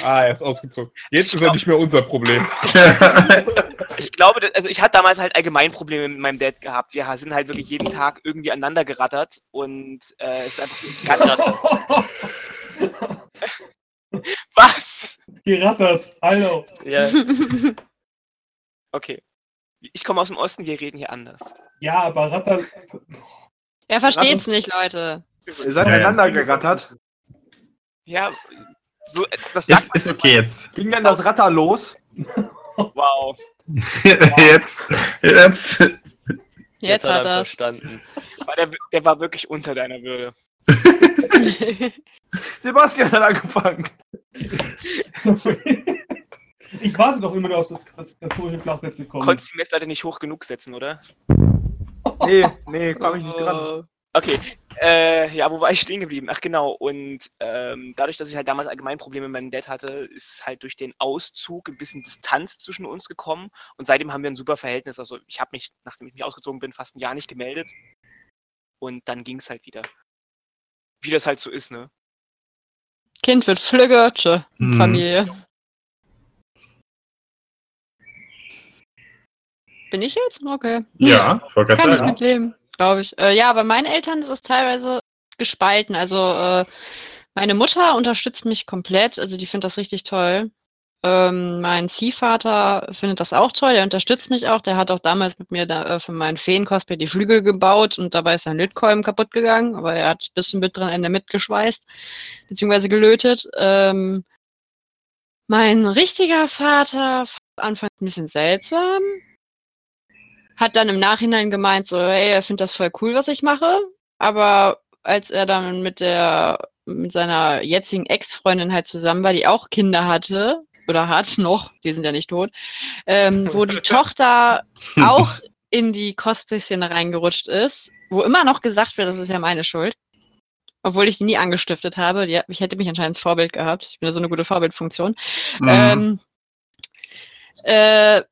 Ah, er ist ausgezogen. Jetzt ist er nicht mehr unser Problem. *laughs* Ich glaube, also ich hatte damals halt allgemein Probleme mit meinem Dad gehabt. Wir sind halt wirklich jeden Tag irgendwie aneinander gerattert und äh, es ist einfach *laughs* Was? Gerattert. Hallo. Ja, Okay. Ich komme aus dem Osten, wir reden hier anders. Ja, aber Ratter. Er versteht's nicht, Leute. Ihr seid aneinander gerattert. Ja, so, äh, das Ist, ist okay jetzt. Ging dann das Ratter los? *laughs* Wow. *laughs* jetzt. Jetzt. Jetzt hat hat er er. verstanden. Der, der war wirklich unter deiner Würde. *laughs* Sebastian hat angefangen. Ich warte doch immer noch auf das, das katholische Flachplätze kommen. Konntest die Messlatte nicht hoch genug setzen, oder? Nee, nee, komm ich nicht dran. Oh. Okay, äh, ja, wo war ich stehen geblieben? Ach genau, und ähm, dadurch, dass ich halt damals allgemein Probleme mit meinem Dad hatte, ist halt durch den Auszug ein bisschen Distanz zwischen uns gekommen und seitdem haben wir ein super Verhältnis. Also ich habe mich, nachdem ich mich ausgezogen bin, fast ein Jahr nicht gemeldet und dann ging es halt wieder. Wie das halt so ist, ne? Kind wird Flügge, Hm. Familie. Bin ich jetzt? Okay. Ja, ich wollte Kann gerade ich sagen. mit leben, glaube ich. Äh, ja, bei meinen Eltern ist es teilweise gespalten. Also äh, meine Mutter unterstützt mich komplett. Also die findet das richtig toll. Ähm, mein Ziehvater findet das auch toll. Der unterstützt mich auch. Der hat auch damals mit mir da, äh, für meinen Feen-Cosplay die Flügel gebaut und dabei ist sein Lötkolben kaputt gegangen. Aber er hat bis zum bitteren Ende mitgeschweißt beziehungsweise gelötet. Ähm, mein richtiger Vater fand anfangs ein bisschen seltsam. Hat dann im Nachhinein gemeint, so, hey, er findet das voll cool, was ich mache. Aber als er dann mit der, mit seiner jetzigen Ex-Freundin halt zusammen war, die auch Kinder hatte, oder hat *laughs* noch, die sind ja nicht tot, ähm, wo die *laughs* Tochter *laughs* auch in die Cosplay-Szene reingerutscht ist, wo immer noch gesagt wird, das ist ja meine Schuld. Obwohl ich die nie angestiftet habe. Die, ich hätte mich anscheinend als Vorbild gehabt. Ich bin ja so eine gute Vorbildfunktion. Mhm. Ähm, äh,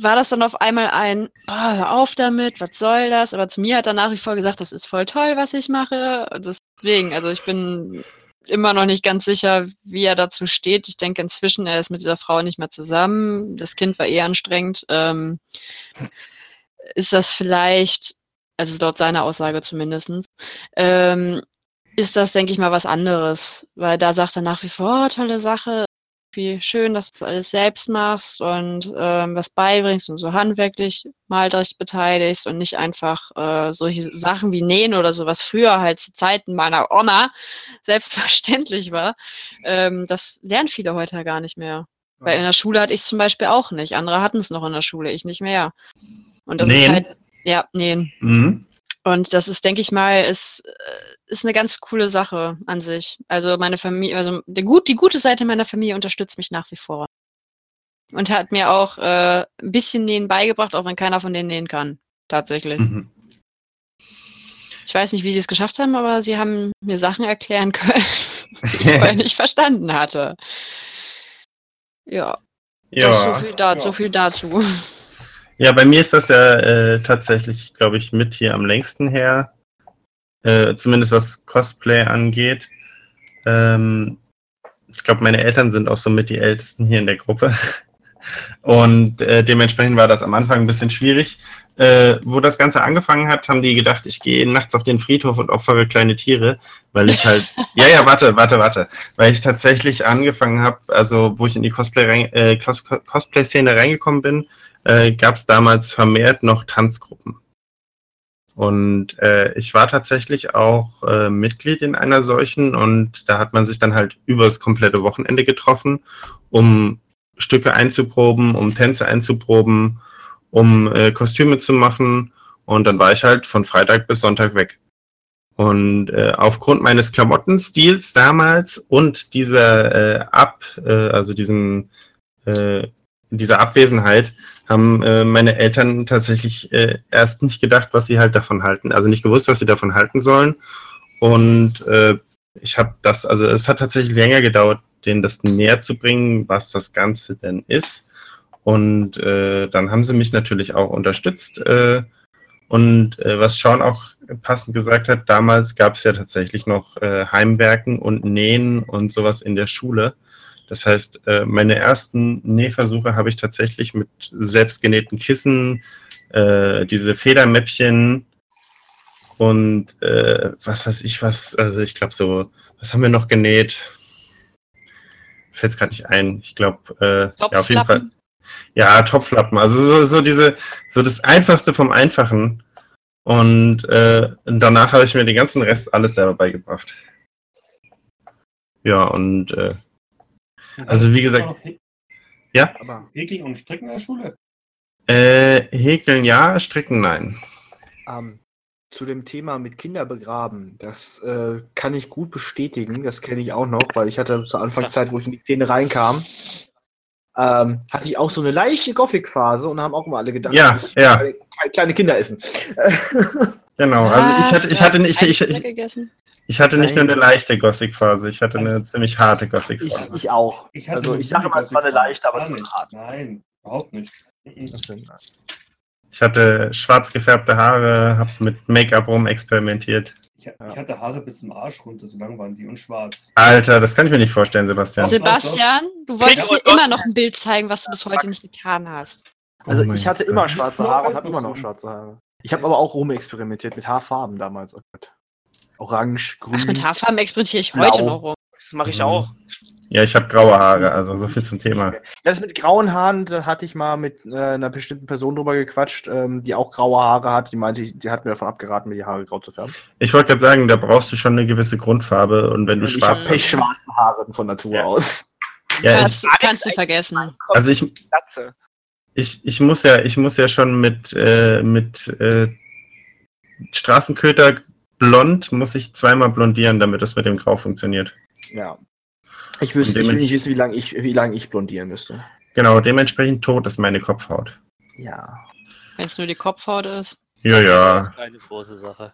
war das dann auf einmal ein, oh, hör auf damit, was soll das? Aber zu mir hat er nach wie vor gesagt, das ist voll toll, was ich mache. Und Deswegen, also ich bin immer noch nicht ganz sicher, wie er dazu steht. Ich denke inzwischen, er ist mit dieser Frau nicht mehr zusammen. Das Kind war eh anstrengend. Ähm, ist das vielleicht, also laut seiner Aussage zumindest, ähm, ist das, denke ich mal, was anderes. Weil da sagt er nach wie vor, oh, tolle Sache, wie schön, dass du das alles selbst machst und ähm, was beibringst und so handwerklich mal dich beteiligst und nicht einfach äh, solche Sachen wie Nähen oder so, was früher halt zu Zeiten meiner Oma *laughs* selbstverständlich war. Ähm, das lernen viele heute gar nicht mehr. Weil in der Schule hatte ich es zum Beispiel auch nicht. Andere hatten es noch in der Schule, ich nicht mehr. Und das ist Nähen? halt, ja, nähen. Mhm. Und das ist, denke ich mal, ist, äh, ist eine ganz coole Sache an sich. Also meine Familie, also die, gut, die gute Seite meiner Familie unterstützt mich nach wie vor. Und hat mir auch äh, ein bisschen Nähen beigebracht, auch wenn keiner von denen nähen kann. Tatsächlich. Mhm. Ich weiß nicht, wie sie es geschafft haben, aber sie haben mir Sachen erklären *laughs* können, die ich *laughs* vorher nicht verstanden hatte. Ja, ist so Ja. viel, da, ja. so viel dazu. Ja, bei mir ist das ja äh, tatsächlich, glaube ich, mit hier am längsten her. Äh, zumindest was Cosplay angeht. Ähm, ich glaube, meine Eltern sind auch so mit die Ältesten hier in der Gruppe. *laughs* Und äh, dementsprechend war das am Anfang ein bisschen schwierig. Äh, wo das Ganze angefangen hat, haben die gedacht, ich gehe nachts auf den Friedhof und opfere kleine Tiere, weil ich halt, *laughs* ja, ja, warte, warte, warte, weil ich tatsächlich angefangen habe, also wo ich in die Cosplay rein, äh, Cos Cosplay-Szene reingekommen bin, äh, gab es damals vermehrt noch Tanzgruppen. Und äh, ich war tatsächlich auch äh, Mitglied in einer solchen und da hat man sich dann halt übers komplette Wochenende getroffen, um Stücke einzuproben, um Tänze einzuproben, um äh, Kostüme zu machen. Und dann war ich halt von Freitag bis Sonntag weg. Und äh, aufgrund meines Klamottenstils damals und dieser äh, Ab, äh, also diesem, äh, dieser Abwesenheit, haben äh, meine Eltern tatsächlich äh, erst nicht gedacht, was sie halt davon halten, also nicht gewusst, was sie davon halten sollen. Und äh, ich habe das, also es hat tatsächlich länger gedauert, denen das näher zu bringen, was das Ganze denn ist. Und äh, dann haben sie mich natürlich auch unterstützt. Äh, und äh, was Sean auch passend gesagt hat, damals gab es ja tatsächlich noch äh, Heimwerken und Nähen und sowas in der Schule. Das heißt, äh, meine ersten Nähversuche habe ich tatsächlich mit selbstgenähten Kissen, äh, diese Federmäppchen und äh, was weiß ich was, also ich glaube so, was haben wir noch genäht? Fällt es gerade nicht ein. Ich glaube, äh, ja, auf jeden Fall. Ja, Topflappen. Also so, so diese, so das Einfachste vom Einfachen. Und äh, danach habe ich mir den ganzen Rest alles selber beigebracht. Ja, und äh, also wie gesagt, ja. Aber Häkeln und Stricken in der Schule? Äh, häkeln ja, stricken nein. Ähm, zu dem Thema mit Kinder begraben, das äh, kann ich gut bestätigen. Das kenne ich auch noch, weil ich hatte zur Anfangszeit, wo ich in die Szene reinkam, ähm, hatte ich auch so eine leichte Gothic-Phase und haben auch immer alle gedacht, Ja, ich ja. kleine, kleine Kinder essen. *laughs* Genau, also ich hatte, ich hatte, nicht- ich, ich, gegessen. Ich hatte nicht nur eine leichte Gothic-Phase, ich hatte eine ziemlich harte ich, Gothic-Phase. ich auch. Ich hatte Also eine ich sage mal, es war eine leichte, aber nicht. hart. Nein, überhaupt nicht. Mhm. Ich hatte schwarz gefärbte Haare, habe mit Make-up rum experimentiert. Ich, ich hatte Haare bis zum Arsch runter, so lang waren die und schwarz. Alter, das kann ich mir nicht vorstellen, Sebastian. Sebastian, du wolltest mir immer noch ein Bild zeigen, was du bis heute nicht getan hast. Also Oh ich hatte Gott. immer schwarze Haare und habe immer noch schwarze Haare. Ich habe aber auch rumexperimentiert mit Haarfarben damals. Oh Gott. Orange, grün. Ach, mit Haarfarben experimentiere ich Blau. heute noch rum. Das mache ich Mhm. auch. Ja, ich habe graue Haare, also so viel zum Thema. Das mit grauen Haaren, da hatte ich mal mit äh, einer bestimmten Person drüber gequatscht, ähm, die auch graue Haare hat. Die meinte, die hat mir davon abgeraten, mir die Haare grau zu färben. Ich wollte gerade sagen, da brauchst du schon eine gewisse Grundfarbe und wenn du ich schwarz habe hast. schwarze Haare von Natur Ja. aus. Ja, ich, kannst, du vergessen. also ich, ich, ich muss ja, ich muss ja schon mit, äh, mit äh, Straßenköter blond, muss ich zweimal blondieren, damit das mit dem Grau funktioniert. Ja. Ich, wüsste, ich will nicht wissen, wie lange ich, wie lang ich blondieren müsste. Genau, dementsprechend tot ist meine Kopfhaut. Ja. Wenn es nur die Kopfhaut ist. Ja, ja. Das ist keine große Sache.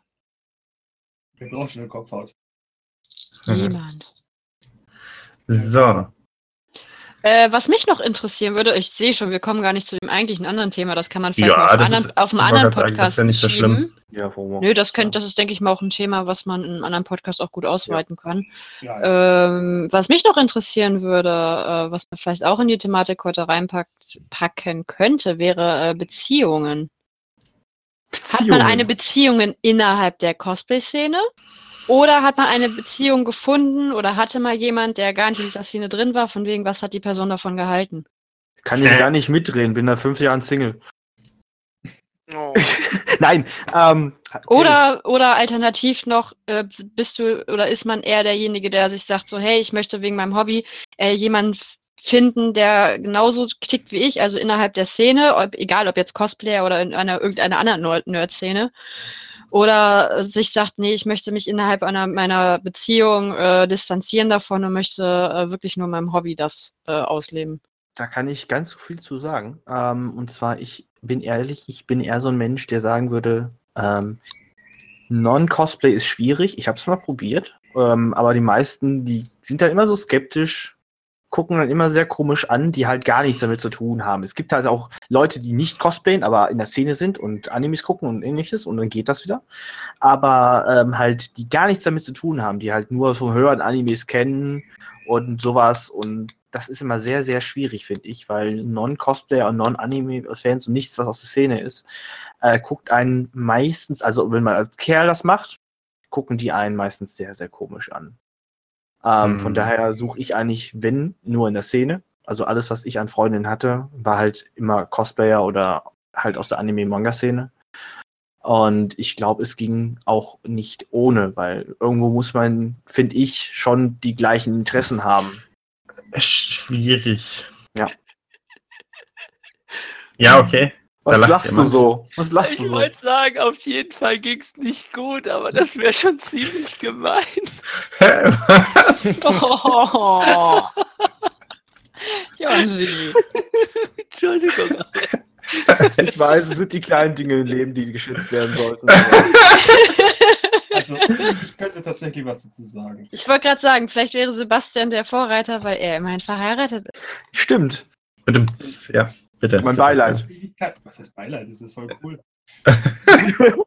Wer braucht schon eine Kopfhaut? Mhm. Niemand. So. Äh, was mich noch interessieren würde, ich sehe schon, wir kommen gar nicht zu dem eigentlichen anderen Thema, das kann man vielleicht Ja, auf, das anderen, ist- auf einem anderen sagen, das Podcast ist ja nicht so schlimm. Ja, Nö, das könnte, das ist, denke ich mal, auch ein Thema, was man in einem anderen Podcast auch gut ausweiten kann. Ja, ja. Ähm, was mich noch interessieren würde, äh, was man vielleicht auch in die Thematik heute reinpackt, packen könnte, wäre äh, Beziehungen. Hat man eine Beziehung innerhalb der Cosplay-Szene? Oder hat man eine Beziehung gefunden oder hatte mal jemand, der gar nicht in dieser Szene drin war, von wegen, was hat die Person davon gehalten? Kann ich gar nicht mitdrehen, bin da fünf Jahren Single. Oh. *laughs* Nein, ähm, Oder, oder alternativ noch, äh, bist du oder ist man eher derjenige, der sich sagt, so, hey, ich möchte wegen meinem Hobby äh, jemanden finden, der genauso tickt wie ich, also innerhalb der Szene, ob, egal ob jetzt Cosplayer oder in einer irgendeiner anderen Nerd- Nerd-Szene. Oder sich sagt, nee, ich möchte mich innerhalb einer meiner Beziehung äh, distanzieren davon und möchte äh, wirklich nur meinem Hobby das äh, ausleben. Da kann ich ganz viel zu sagen. Ähm, und zwar, ich bin ehrlich, ich bin eher so ein Mensch, der sagen würde, ähm, Non-Cosplay ist schwierig. Ich habe es mal probiert. Ähm, aber die meisten, die sind dann immer so skeptisch, gucken dann immer sehr komisch an, die halt gar nichts damit zu tun haben. Es gibt halt auch Leute, die nicht cosplayen, aber in der Szene sind und Animes gucken und ähnliches und dann geht das wieder. Aber ähm, halt, die gar nichts damit zu tun haben, die halt nur vom Hören Animes kennen und sowas und das ist immer sehr, sehr schwierig, finde ich, weil Non-Cosplayer und Non-Anime-Fans und nichts, was aus der Szene ist, äh, guckt einen meistens, also wenn man als Kerl das macht, gucken die einen meistens sehr, sehr komisch an. Ähm, Mhm. Von daher suche ich eigentlich, wenn, nur in der Szene. Also alles, was ich an Freundinnen hatte, war halt immer Cosplayer oder halt aus der Anime-Manga-Szene. Und ich glaube, es ging auch nicht ohne, weil irgendwo muss man, finde ich, schon die gleichen Interessen haben. Schwierig. Ja. Ja, okay. Was lachst du so? Was lachst Ich du so? wollte sagen, auf jeden Fall ging es nicht gut, aber das wäre schon ziemlich gemein. Was? *laughs* Oh. *laughs* Jonsi. Entschuldigung. Ich weiß, es sind die kleinen Dinge im Leben, die geschützt werden sollten. *laughs* Also, ich könnte tatsächlich was dazu sagen. Ich wollte gerade sagen, vielleicht wäre Sebastian der Vorreiter, weil er immerhin verheiratet ist. Stimmt. Bitte, ja, bitte. Mein Beileid. Schwierigkeit- Was heißt Beileid? Das ist voll cool. *laughs*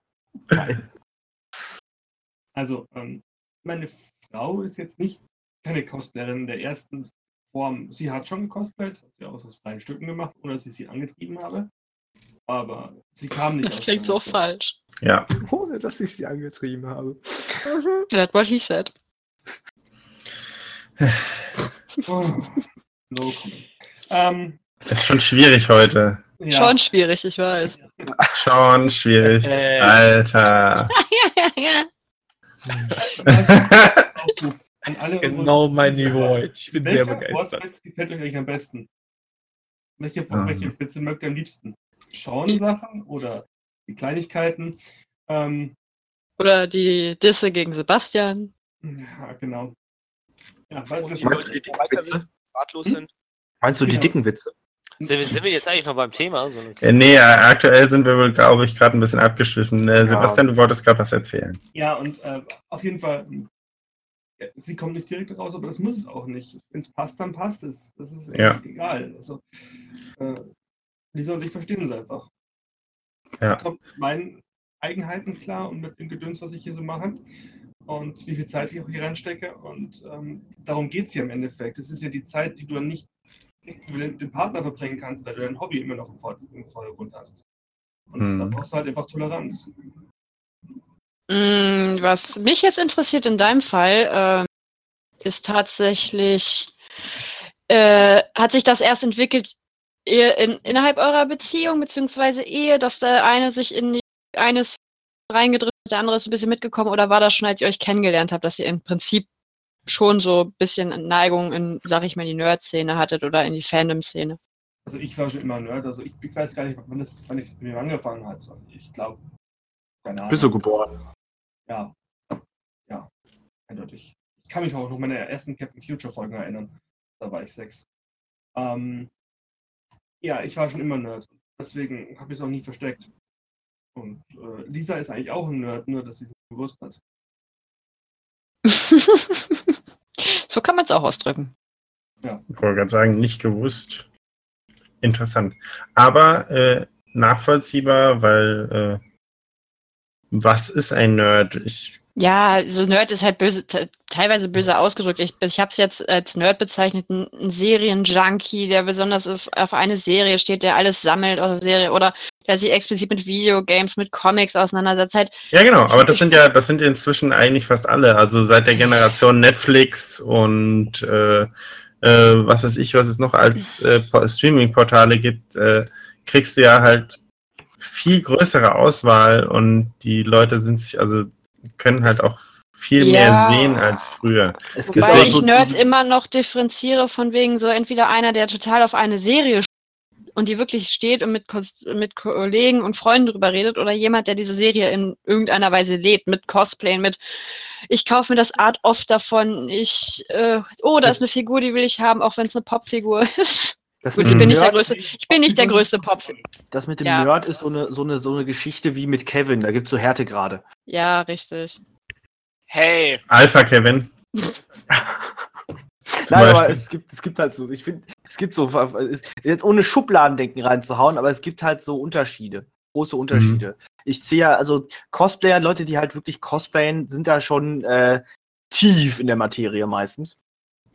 Also, ähm, meine Frau ist jetzt nicht keine Cosplayerin der ersten Form. Sie hat schon gecosplayt, hat sie auch aus freien Stücken gemacht, ohne dass ich sie angetrieben habe. Aber sie kam nicht Das aus klingt so Richtung. falsch. Ja. Ohne, dass ich sie angetrieben habe. That's what he said. Oh, no comment. Ähm, Ist schon schwierig heute. ja. Schon schwierig, ich weiß. Schon schwierig. Äh. Alter. An alle unsere- Genau mein Niveau. Ich bin sehr Welcher begeistert. Wortwitz gefällt euch eigentlich am besten? Welche, Ähm. welche Witze mögt ihr am liebsten? Schauen-Sachen oder die Kleinigkeiten? Ähm, Oder die Disse gegen Sebastian. ja, genau. Ja, weil das Meinst du die weiter Witze? ratlos sind. Meinst du die Ja. dicken Witze? Sind wir, sind wir jetzt eigentlich noch beim Thema? So Äh, nee, aktuell sind wir wohl, glaube ich, gerade ein bisschen abgeschwiffen. Äh, Sebastian, du wolltest gerade was erzählen. Ja, und äh, auf jeden Fall, ja, sie kommt nicht direkt raus, aber das muss es auch nicht. Wenn es passt, dann passt es. Das ist Ja. egal. Also, äh, Lisa und ich verstehen uns einfach. Ja. Ich komme mit meinen Eigenheiten klar und mit dem Gedöns, was ich hier so mache. Und wie viel Zeit ich auch hier reinstecke. Und ähm, darum geht es hier im Endeffekt. Es ist ja die Zeit, die du dann nicht mit dem Partner verbringen kannst, weil du dein Hobby immer noch im Vor- im Vordergrund hast. Und Mhm. da brauchst du halt einfach Toleranz. Mm, Was mich jetzt interessiert in deinem Fall, ähm, ist tatsächlich, äh, hat sich das erst entwickelt in, innerhalb eurer Beziehung, beziehungsweise Ehe, dass der eine sich in die eines reingedrückt hat, der andere ist ein bisschen mitgekommen, oder war das schon, als ihr euch kennengelernt habt, dass ihr im Prinzip schon so ein bisschen Neigung in, sag ich mal, die Nerd-Szene hattet oder in die Fandom-Szene? Also ich war schon immer Nerd, also ich, ich weiß gar nicht, wann, das, wann ich mit dem angefangen hat. Ich glaube, keine Ahnung. Bist du geboren? Ja. Ja, eindeutig. Ich kann mich auch noch an meine ersten Captain Future Folgen erinnern. Da war ich sechs. Ähm, ja, ich war schon immer Nerd. Deswegen habe ich es auch nie versteckt. Und äh, Lisa ist eigentlich auch ein Nerd, nur dass sie es nicht gewusst hat. *laughs* so kann man es auch ausdrücken. Ich wollte gerade sagen, nicht gewusst. Interessant. Aber äh, nachvollziehbar, weil äh, was ist ein Nerd? Ich, Ja, so Nerd ist halt böse, te- teilweise böse ausgedrückt. Ich, ich habe es jetzt als Nerd bezeichnet, ein, ein Serienjunkie, der besonders auf, auf eine Serie steht, der alles sammelt aus der Serie oder der sich explizit mit Videogames, mit Comics auseinandersetzt. Halt, ja, genau, aber das sind ja, das sind inzwischen eigentlich fast alle. Also seit der Generation Netflix und äh, äh, was weiß ich, was es noch als äh, Po- Streaming-Portale gibt, äh, kriegst du ja halt viel größere Auswahl und die Leute sind sich, also können halt auch viel Ja. mehr sehen als früher. Es wobei ich so- Nerd immer noch differenziere von wegen so entweder einer, der total auf eine Serie und die wirklich steht und mit, mit Kollegen und Freunden drüber redet oder jemand, der diese Serie in irgendeiner Weise lebt, mit Cosplay, mit ich kaufe mir das Art oft davon, ich, äh, oh, da ist eine Figur, die will ich haben, auch wenn es eine Popfigur *laughs* ist. Das Gut, mit ich dem bin nicht der Nerd, größte, ich bin nicht der größte Pop. das mit dem Ja. Nerd ist so eine, so, eine, so eine Geschichte wie mit Kevin. Da gibt es so Härtegrade. Ja, richtig. Hey, Alpha Kevin. *laughs* Nein, aber es gibt, es gibt halt so, ich finde, es gibt so, es- jetzt ohne Schubladendenken reinzuhauen, aber es gibt halt so Unterschiede, große Unterschiede. Ich sehe ja, also Cosplayer, Leute, die halt wirklich cosplayen, sind da schon äh, tief in der Materie meistens.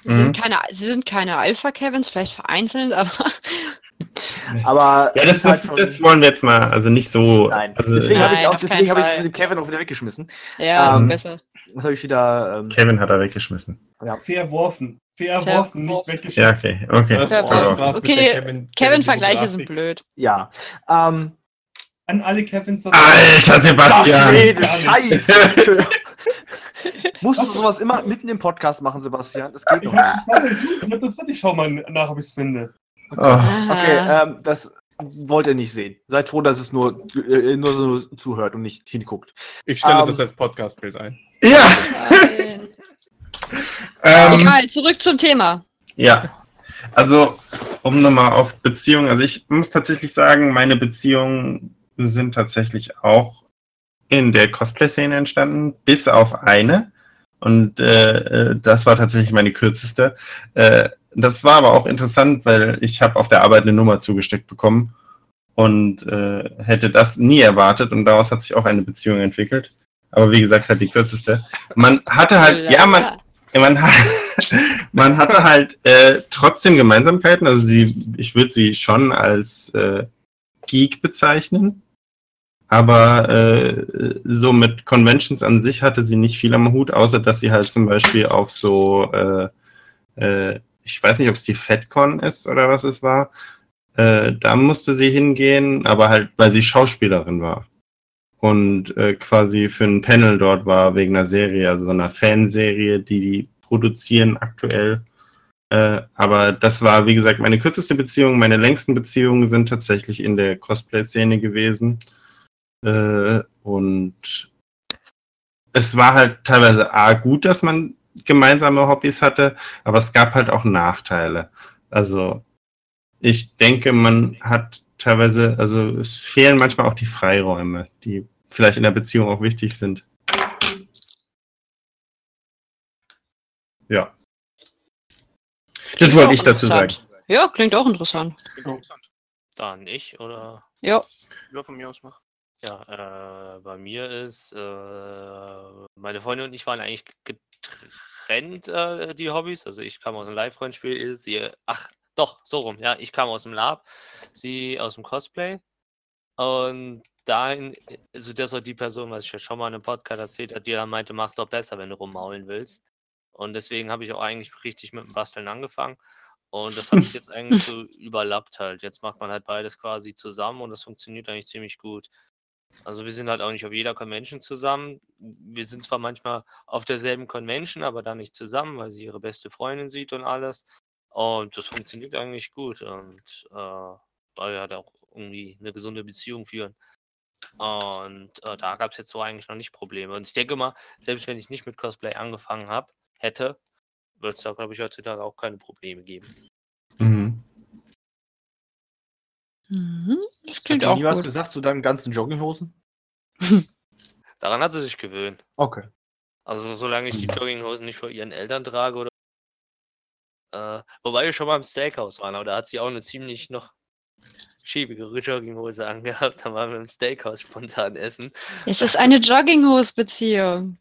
Sie Mhm. sind keine, sie sind keine Alpha-Kevins, vielleicht vereinzelt, aber *laughs* Aber Ja, es das, ist halt das, das wollen wir jetzt mal, also nicht so. Nein. Also, deswegen habe ich auch, deswegen habe ich Fall. mit dem Kevin auch wieder weggeschmissen. ja, ist Ähm, besser. Das habe ich wieder. Ähm, Kevin hat er weggeschmissen. Verworfen. Verworfen, nicht weggeschickt. Ja, okay, okay. Das Ja, das Okay, Kevin- Kevin-Vergleiche Kevin-Demografik. sind blöd. ja. Ähm, An alle Kevins da Alter, Sebastian! Scheiße! *laughs* Musst du sowas immer mitten im Podcast machen, Sebastian? Das geht doch nicht. ich schau mal nach, ob ich es finde. Oh, Okay, Ah. ähm, das wollt ihr nicht sehen. Seid froh, dass es nur, äh, nur so zuhört und nicht hinguckt. Ich stelle Ähm, das als Podcast-Bild ein. ja! Nein. *laughs* Ähm, Egal, zurück zum Thema. Ja, also um nochmal auf Beziehungen, also ich muss tatsächlich sagen, meine Beziehungen sind tatsächlich auch in der Cosplay-Szene entstanden, bis auf eine. Und äh, äh, das war tatsächlich meine kürzeste. Äh, das war aber auch interessant, weil ich habe auf der Arbeit eine Nummer zugesteckt bekommen und äh, hätte das nie erwartet und daraus hat sich auch eine Beziehung entwickelt. Aber wie gesagt, halt die kürzeste. Man hatte halt, ja, man, man, hat, *laughs* man hatte halt äh, trotzdem Gemeinsamkeiten. Also sie, ich würde sie schon als äh, Geek bezeichnen. Aber äh, so mit Conventions an sich hatte sie nicht viel am Hut, außer dass sie halt zum Beispiel auf so, äh, äh, ich weiß nicht, ob es die FedCon ist oder was es war. Äh, da musste sie hingehen, aber halt, weil sie Schauspielerin war. Und äh, quasi für ein Panel dort war wegen einer Serie, also so einer Fanserie, die die produzieren aktuell. Äh, aber das war, wie gesagt, meine kürzeste Beziehung. Meine längsten Beziehungen sind tatsächlich in der Cosplay-Szene gewesen. Äh, und es war halt teilweise A, gut, dass man gemeinsame Hobbys hatte, aber es gab halt auch Nachteile. Also ich denke, man hat teilweise, also es fehlen manchmal auch die Freiräume, die vielleicht in der Beziehung auch wichtig sind. Ja. Das wollte ich dazu sagen. Ja, klingt auch interessant. Dann ich oder? Ja. Ja, von mir aus mach. Ja, äh, bei mir ist, äh, meine Freundin und ich waren eigentlich getrennt, äh, die Hobbys. Also ich kam aus dem Live-Rollenspiel, sie, ach, doch, so rum, ja, ich kam aus dem Lab, sie aus dem Cosplay. Und dahin, also das war die Person, was ich ja schon mal in einem Podcast erzählt habe, die dann meinte, mach's doch besser, wenn du rummaulen willst. Und deswegen habe ich auch eigentlich richtig mit dem Basteln angefangen. Und das hat sich jetzt *laughs* eigentlich so überlappt halt. Jetzt macht man halt beides quasi zusammen und das funktioniert eigentlich ziemlich gut. Also wir sind halt auch nicht auf jeder Convention zusammen. Wir sind zwar manchmal auf derselben Convention, aber dann nicht zusammen, weil sie ihre beste Freundin sieht und alles. Und das funktioniert eigentlich gut. Und äh, weil wir halt auch irgendwie eine gesunde Beziehung führen. Und äh, da gab es jetzt so eigentlich noch nicht Probleme. Und ich denke mal, selbst wenn ich nicht mit Cosplay angefangen habe, hätte, wird es da, glaube ich, heutzutage auch keine Probleme geben. Mhm. Mhm. Das Hat klingt sie auch nie was gesagt zu deinen ganzen Jogginghosen? *laughs* Daran hat sie sich gewöhnt. Okay. Also solange ich die Jogginghosen nicht vor ihren Eltern trage oder äh, wobei wir schon mal im Steakhouse waren, aber da hat sie auch eine ziemlich noch schiebigere Jogginghose angehabt. Da waren wir im Steakhouse spontan essen. Es ist eine Jogginghose-Beziehung.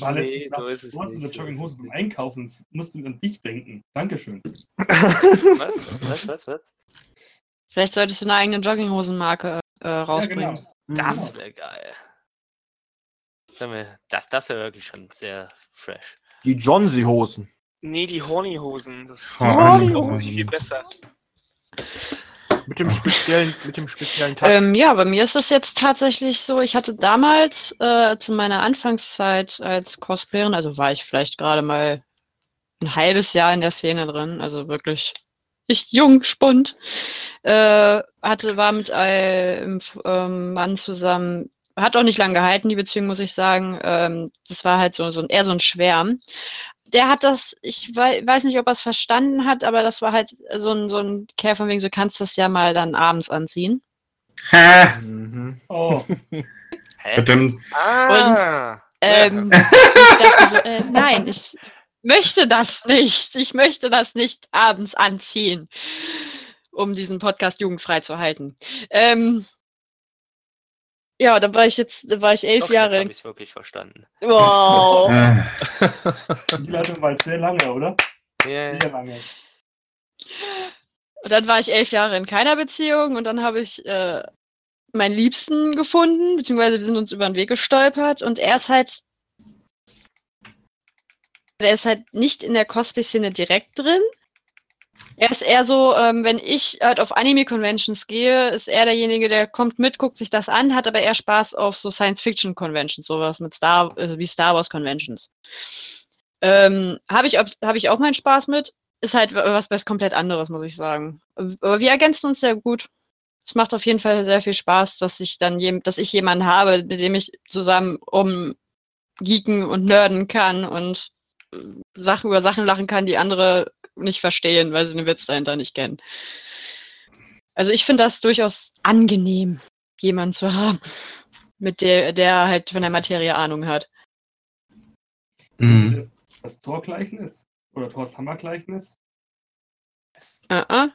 War Nee, so ist es nicht, ist Jogginghose beim. Einkaufen. Musste an dich denken. Dankeschön. Was? Was, was, was? Vielleicht solltest du eine eigene Jogginghosenmarke äh, rausbringen. Ja, genau. Das wäre geil. Das wäre das, das wär wirklich schon sehr fresh. Die Johnsy-Hosen. Nee, die Horny-Hosen. Das Horny-Hosen. ist viel besser. Mit dem speziellen, mit dem speziellen Touch. Ähm, ja, bei mir ist es jetzt tatsächlich so, ich hatte damals äh, zu meiner Anfangszeit als Cosplayerin, also war ich vielleicht gerade mal ein halbes Jahr in der Szene drin, also wirklich nicht jung, spund, äh, hatte, war mit einem ähm, Mann zusammen, hat auch nicht lange gehalten, die Beziehung, muss ich sagen. Ähm, das war halt so, so ein, eher so ein Schwärm. Der hat das, ich wei weiß nicht, ob er es verstanden hat, aber das war halt so ein, so ein Kerl von wegen, so kannst das ja mal dann abends anziehen. Ha, Mhm. Oh, *laughs* Hä? bedimmt. Ah, Ähm, ich dachte so, äh, nein, ich möchte das nicht. Ich möchte das nicht abends anziehen, um diesen Podcast jugendfrei zu halten. Ähm, ja, da war ich jetzt, da war ich elf Doch, jetzt Jahre. habe ich es wirklich verstanden. Wow. Äh, *laughs* die Leitung war sehr lange, oder? Ja, Sehr lange. Und dann war ich elf Jahre in keiner Beziehung und dann habe ich äh, meinen Liebsten gefunden, beziehungsweise wir sind uns über den Weg gestolpert und er ist halt. Der ist halt nicht in der Cosplay-Szene direkt drin. Er ist eher so, ähm, wenn ich halt auf Anime-Conventions gehe, ist er derjenige, der kommt mit, guckt sich das an, hat aber eher Spaß auf so Science-Fiction-Conventions, sowas mit Star, also wie Star Wars-Conventions. Ähm, Habe ich, hab ich auch meinen Spaß mit. Ist halt was, was komplett anderes, muss ich sagen. Aber wir ergänzen uns sehr gut. Es macht auf jeden Fall sehr viel Spaß, dass ich dann jem, dass ich jemanden habe, mit dem ich zusammen um geeken und nerden kann und Sachen über Sachen lachen kann, die andere nicht verstehen, weil sie den Witz dahinter nicht kennen. Also ich finde das durchaus angenehm, jemanden zu haben, mit der, der halt von der Materie Ahnung hat. Mhm. Das, das Torgleichnis oder Thors Hammergleichnis. Uh -uh.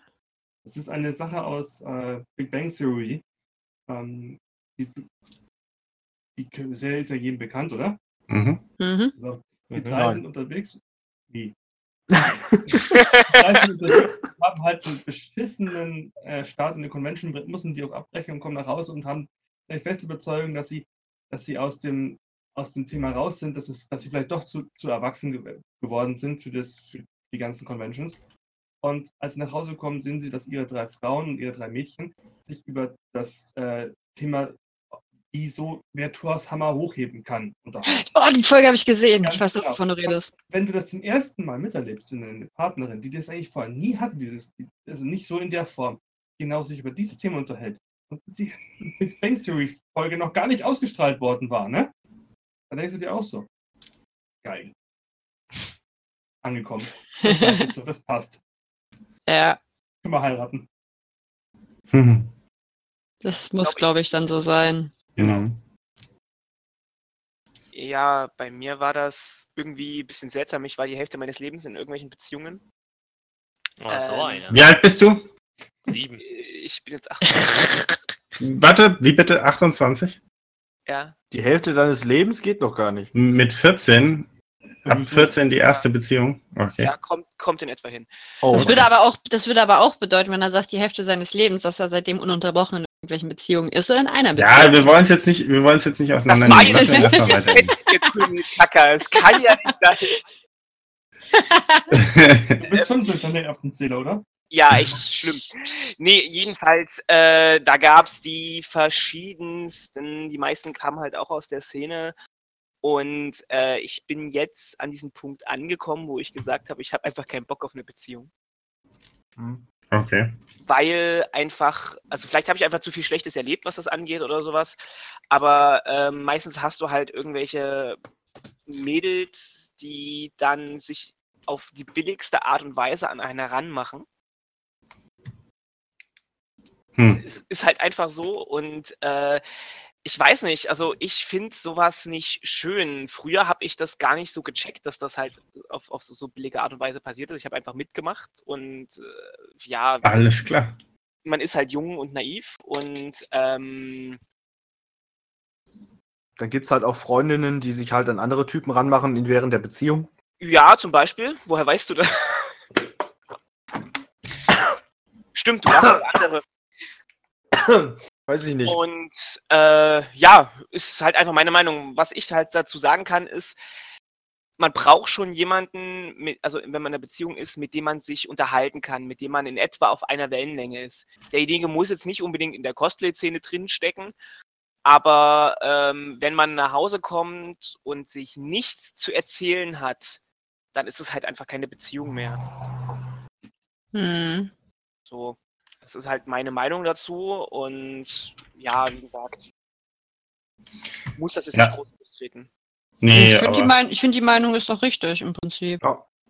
Das ist eine Sache aus äh, Big Bang Theory. Ähm, die, die Serie ist ja jedem bekannt, oder? Mhm. Mhm. Also, *laughs* die Mhm. drei Nein. sind unterwegs. Wie? die drei sind unterwegs, haben halt einen beschissenen äh, Start in der Convention, müssen die auch abbrechen und kommen nach Hause und haben eine feste Überzeugung, dass sie, dass sie aus dem, aus dem Thema raus sind, dass, es, dass sie vielleicht doch zu, zu erwachsen ge geworden sind für, das, für die ganzen Conventions. Und als sie nach Hause kommen, sehen sie, dass ihre drei Frauen und ihre drei Mädchen sich über das äh, Thema, wie so wer Thors Hammer hochheben kann. *laughs* Oh, die Folge habe ich gesehen. Ganz ich weiß nicht, genau. wovon du redest. Wenn du das zum ersten Mal miterlebst, wenn eine Partnerin, die das eigentlich vorher nie hatte, dieses, also nicht so in der Form, genau sich über dieses Thema unterhält und die *laughs* Big Bang Theory Folge noch gar nicht ausgestrahlt worden war, ne? Dann denkst du dir auch so, geil. Angekommen. Das, so, das *laughs* passt. Ja, Können wir heiraten. Mhm. das muss, glaube ich, dann so sein. Genau. Ja, bei mir war das irgendwie ein bisschen seltsam. Ich war die Hälfte meines Lebens in irgendwelchen Beziehungen. Oh, so Ähm, eine. Wie alt bist du? Sieben. Ich bin jetzt *laughs* 18. Warte, wie bitte? 28? ja. Die Hälfte deines Lebens geht noch gar nicht. Mit 14? Ab 14 die erste Beziehung? Okay. ja, kommt, kommt in etwa hin. Oh, Das würde aber auch, das würde aber auch bedeuten, wenn er sagt, die Hälfte seines Lebens, dass er seitdem ununterbrochen in irgendwelchen Beziehungen ist oder in einer Beziehung. Ja, wir wollen es jetzt nicht, wir wollen es jetzt nicht Das auseinandernehmen. meine Lassen wir erstmal weitergehen. Kacker, es kann ja nicht sein. *laughs* Du bist schon so ein kleiner Erbsenzähler, oder? Ja, echt schlimm. Nee, jedenfalls, äh, da gab's die verschiedensten, die meisten kamen halt auch aus der Szene. Und äh, ich bin jetzt an diesem Punkt angekommen, wo ich gesagt habe, ich habe einfach keinen Bock auf eine Beziehung. Okay. Weil einfach, also vielleicht habe ich einfach zu viel Schlechtes erlebt, was das angeht oder sowas. Aber ähm, meistens hast du halt irgendwelche Mädels, die dann sich auf die billigste Art und Weise an einen heranmachen. Hm. es ist halt einfach so und äh, ich weiß nicht, also ich finde sowas nicht schön. Früher habe ich das gar nicht so gecheckt, dass das halt auf, auf so, so billige Art und Weise passiert ist. Ich habe einfach mitgemacht und äh, ja, Alles klar. man ist halt jung und naiv und ähm, Dann gibt es halt auch Freundinnen, die sich halt an andere Typen ranmachen in während der Beziehung. ja, zum Beispiel, woher weißt du das? Stimmt, du machst andere. *coughs* *coughs* Weiß ich nicht. Und äh, ja, ist halt einfach meine Meinung. Was ich halt dazu sagen kann, ist, man braucht schon jemanden, mit, also wenn man in einer Beziehung ist, mit dem man sich unterhalten kann, mit dem man in etwa auf einer Wellenlänge ist. Derjenige muss jetzt nicht unbedingt in der Cosplay-Szene drinstecken, aber ähm, wenn man nach Hause kommt und sich nichts zu erzählen hat, dann ist es halt einfach keine Beziehung mehr. Hm. So, das ist halt meine Meinung dazu und ja, wie gesagt, muss das jetzt Ja. nicht groß lostreten. Nee, ich finde die, aber, mein ich find, die Meinung ist doch richtig im Prinzip.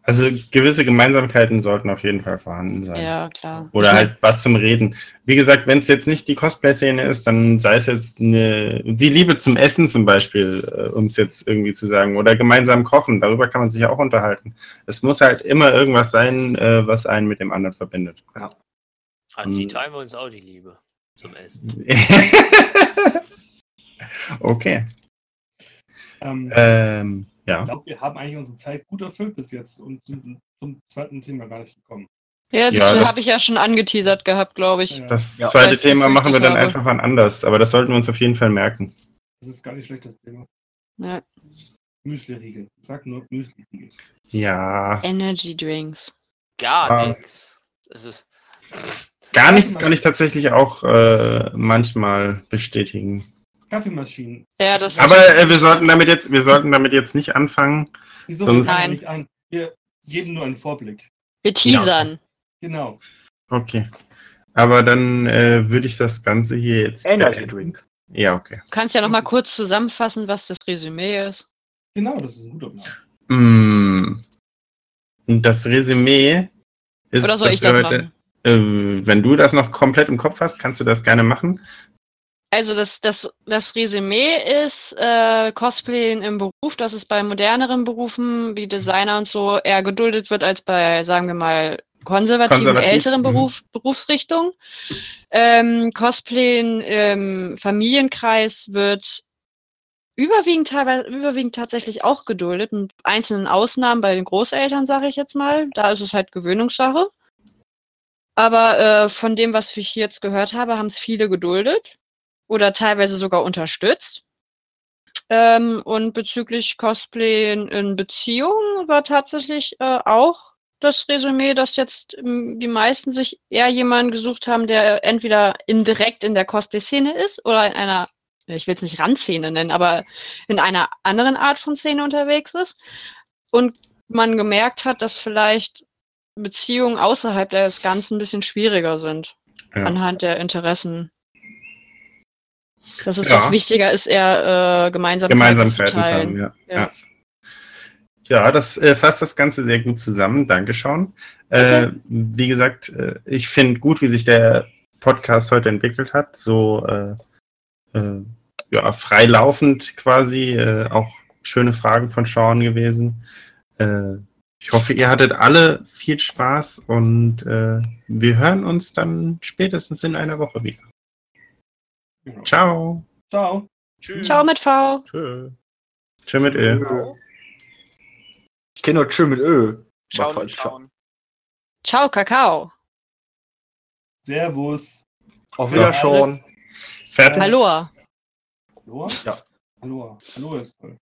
also gewisse Gemeinsamkeiten sollten auf jeden Fall vorhanden sein. Ja, klar. Oder halt was zum Reden. Wie gesagt, wenn es jetzt nicht die Cosplay-Szene ist, dann sei es jetzt eine, die Liebe zum Essen zum Beispiel, äh, um es jetzt irgendwie zu sagen, oder gemeinsam kochen, darüber kann man sich ja auch unterhalten. Es muss halt immer irgendwas sein, äh, was einen mit dem anderen verbindet. An die Hm. teilen wir uns auch die Liebe zum Essen. *laughs* okay. Ähm, Ähm, Ich ja. glaube, wir haben eigentlich unsere Zeit gut erfüllt bis jetzt und sind zum zweiten Thema gar nicht gekommen. Ja, das Ja, das- habe ich ja schon angeteasert gehabt, glaube ich. Ja, Das Ja. zweite ich Thema machen wir dann habe. einfach wann anders, aber das sollten wir uns auf jeden Fall merken. das ist gar nicht schlecht, das Thema. Ja. Müsli-Riegel. Ich sag nur Müsli-Riegel. Ja. Energy Drinks. Gar Ah. nichts. Es ist. Gar nichts kann ich tatsächlich auch äh, manchmal bestätigen. Kaffeemaschinen. Ja, das Aber äh, wir sollten damit jetzt, wir sollten damit jetzt nicht anfangen. Wieso Sonst- Nein. nicht an? Wir geben nur einen Vorblick. wir teasern. Genau. Okay. Aber dann äh, würde ich das Ganze hier jetzt. Energy. Drinks. Ja, okay. Du kannst ja noch mal kurz zusammenfassen, was das Resümee ist. Genau, das ist ein guter Plan. Mm. Und das Resümee ist, Oder soll ich das heute, machen? Äh, wenn du das noch komplett im Kopf hast, kannst du das gerne machen. Also das, das, das Resümee ist äh, Cosplayen im Beruf, dass es bei moderneren Berufen wie Designer und so eher geduldet wird als bei, sagen wir mal, konservativen, Konservativ, älteren mhm. Beruf, Berufsrichtungen. Ähm, Cosplayen im Familienkreis wird überwiegend teilweise überwiegend tatsächlich auch geduldet, mit einzelnen Ausnahmen bei den Großeltern, sage ich jetzt mal. Da ist es halt Gewöhnungssache. Aber äh, von dem, was ich jetzt gehört habe, haben es viele geduldet oder teilweise sogar unterstützt. Ähm, und bezüglich Cosplay in, in Beziehungen war tatsächlich äh, auch das Resümee, dass jetzt ähm, die meisten sich eher jemanden gesucht haben, der entweder indirekt in der Cosplay-Szene ist oder in einer, ich will es nicht Randszene nennen, aber in einer anderen Art von Szene unterwegs ist. Und man gemerkt hat, dass vielleicht Beziehungen außerhalb des Ganzen ein bisschen schwieriger sind, Ja. anhand der Interessen. Dass es Ja. doch wichtiger ist, eher äh, Gemeinsamkeiten, Gemeinsamkeiten zu haben, ja. Ja. Ja, das äh, fasst das Ganze sehr gut zusammen. Danke, Sean. Äh, wie gesagt, äh, ich finde gut, wie sich der Podcast heute entwickelt hat. So äh, äh, ja, freilaufend quasi. Auch schöne Fragen von Sean gewesen. Ich hoffe, ihr hattet alle viel Spaß und äh, wir hören uns dann spätestens in einer Woche wieder. Genau. Ciao. Ciao. Tschüss. Ciao mit V. Tschö. Tschö mit Ö. Ich kenne nur Tschö mit Ö. Falsch. schauen. Ciao, Kakao. Servus. Auf Wiederschauen. Fertig? Hallo. Hallo? Ja. Hallo. Hallo ist toll.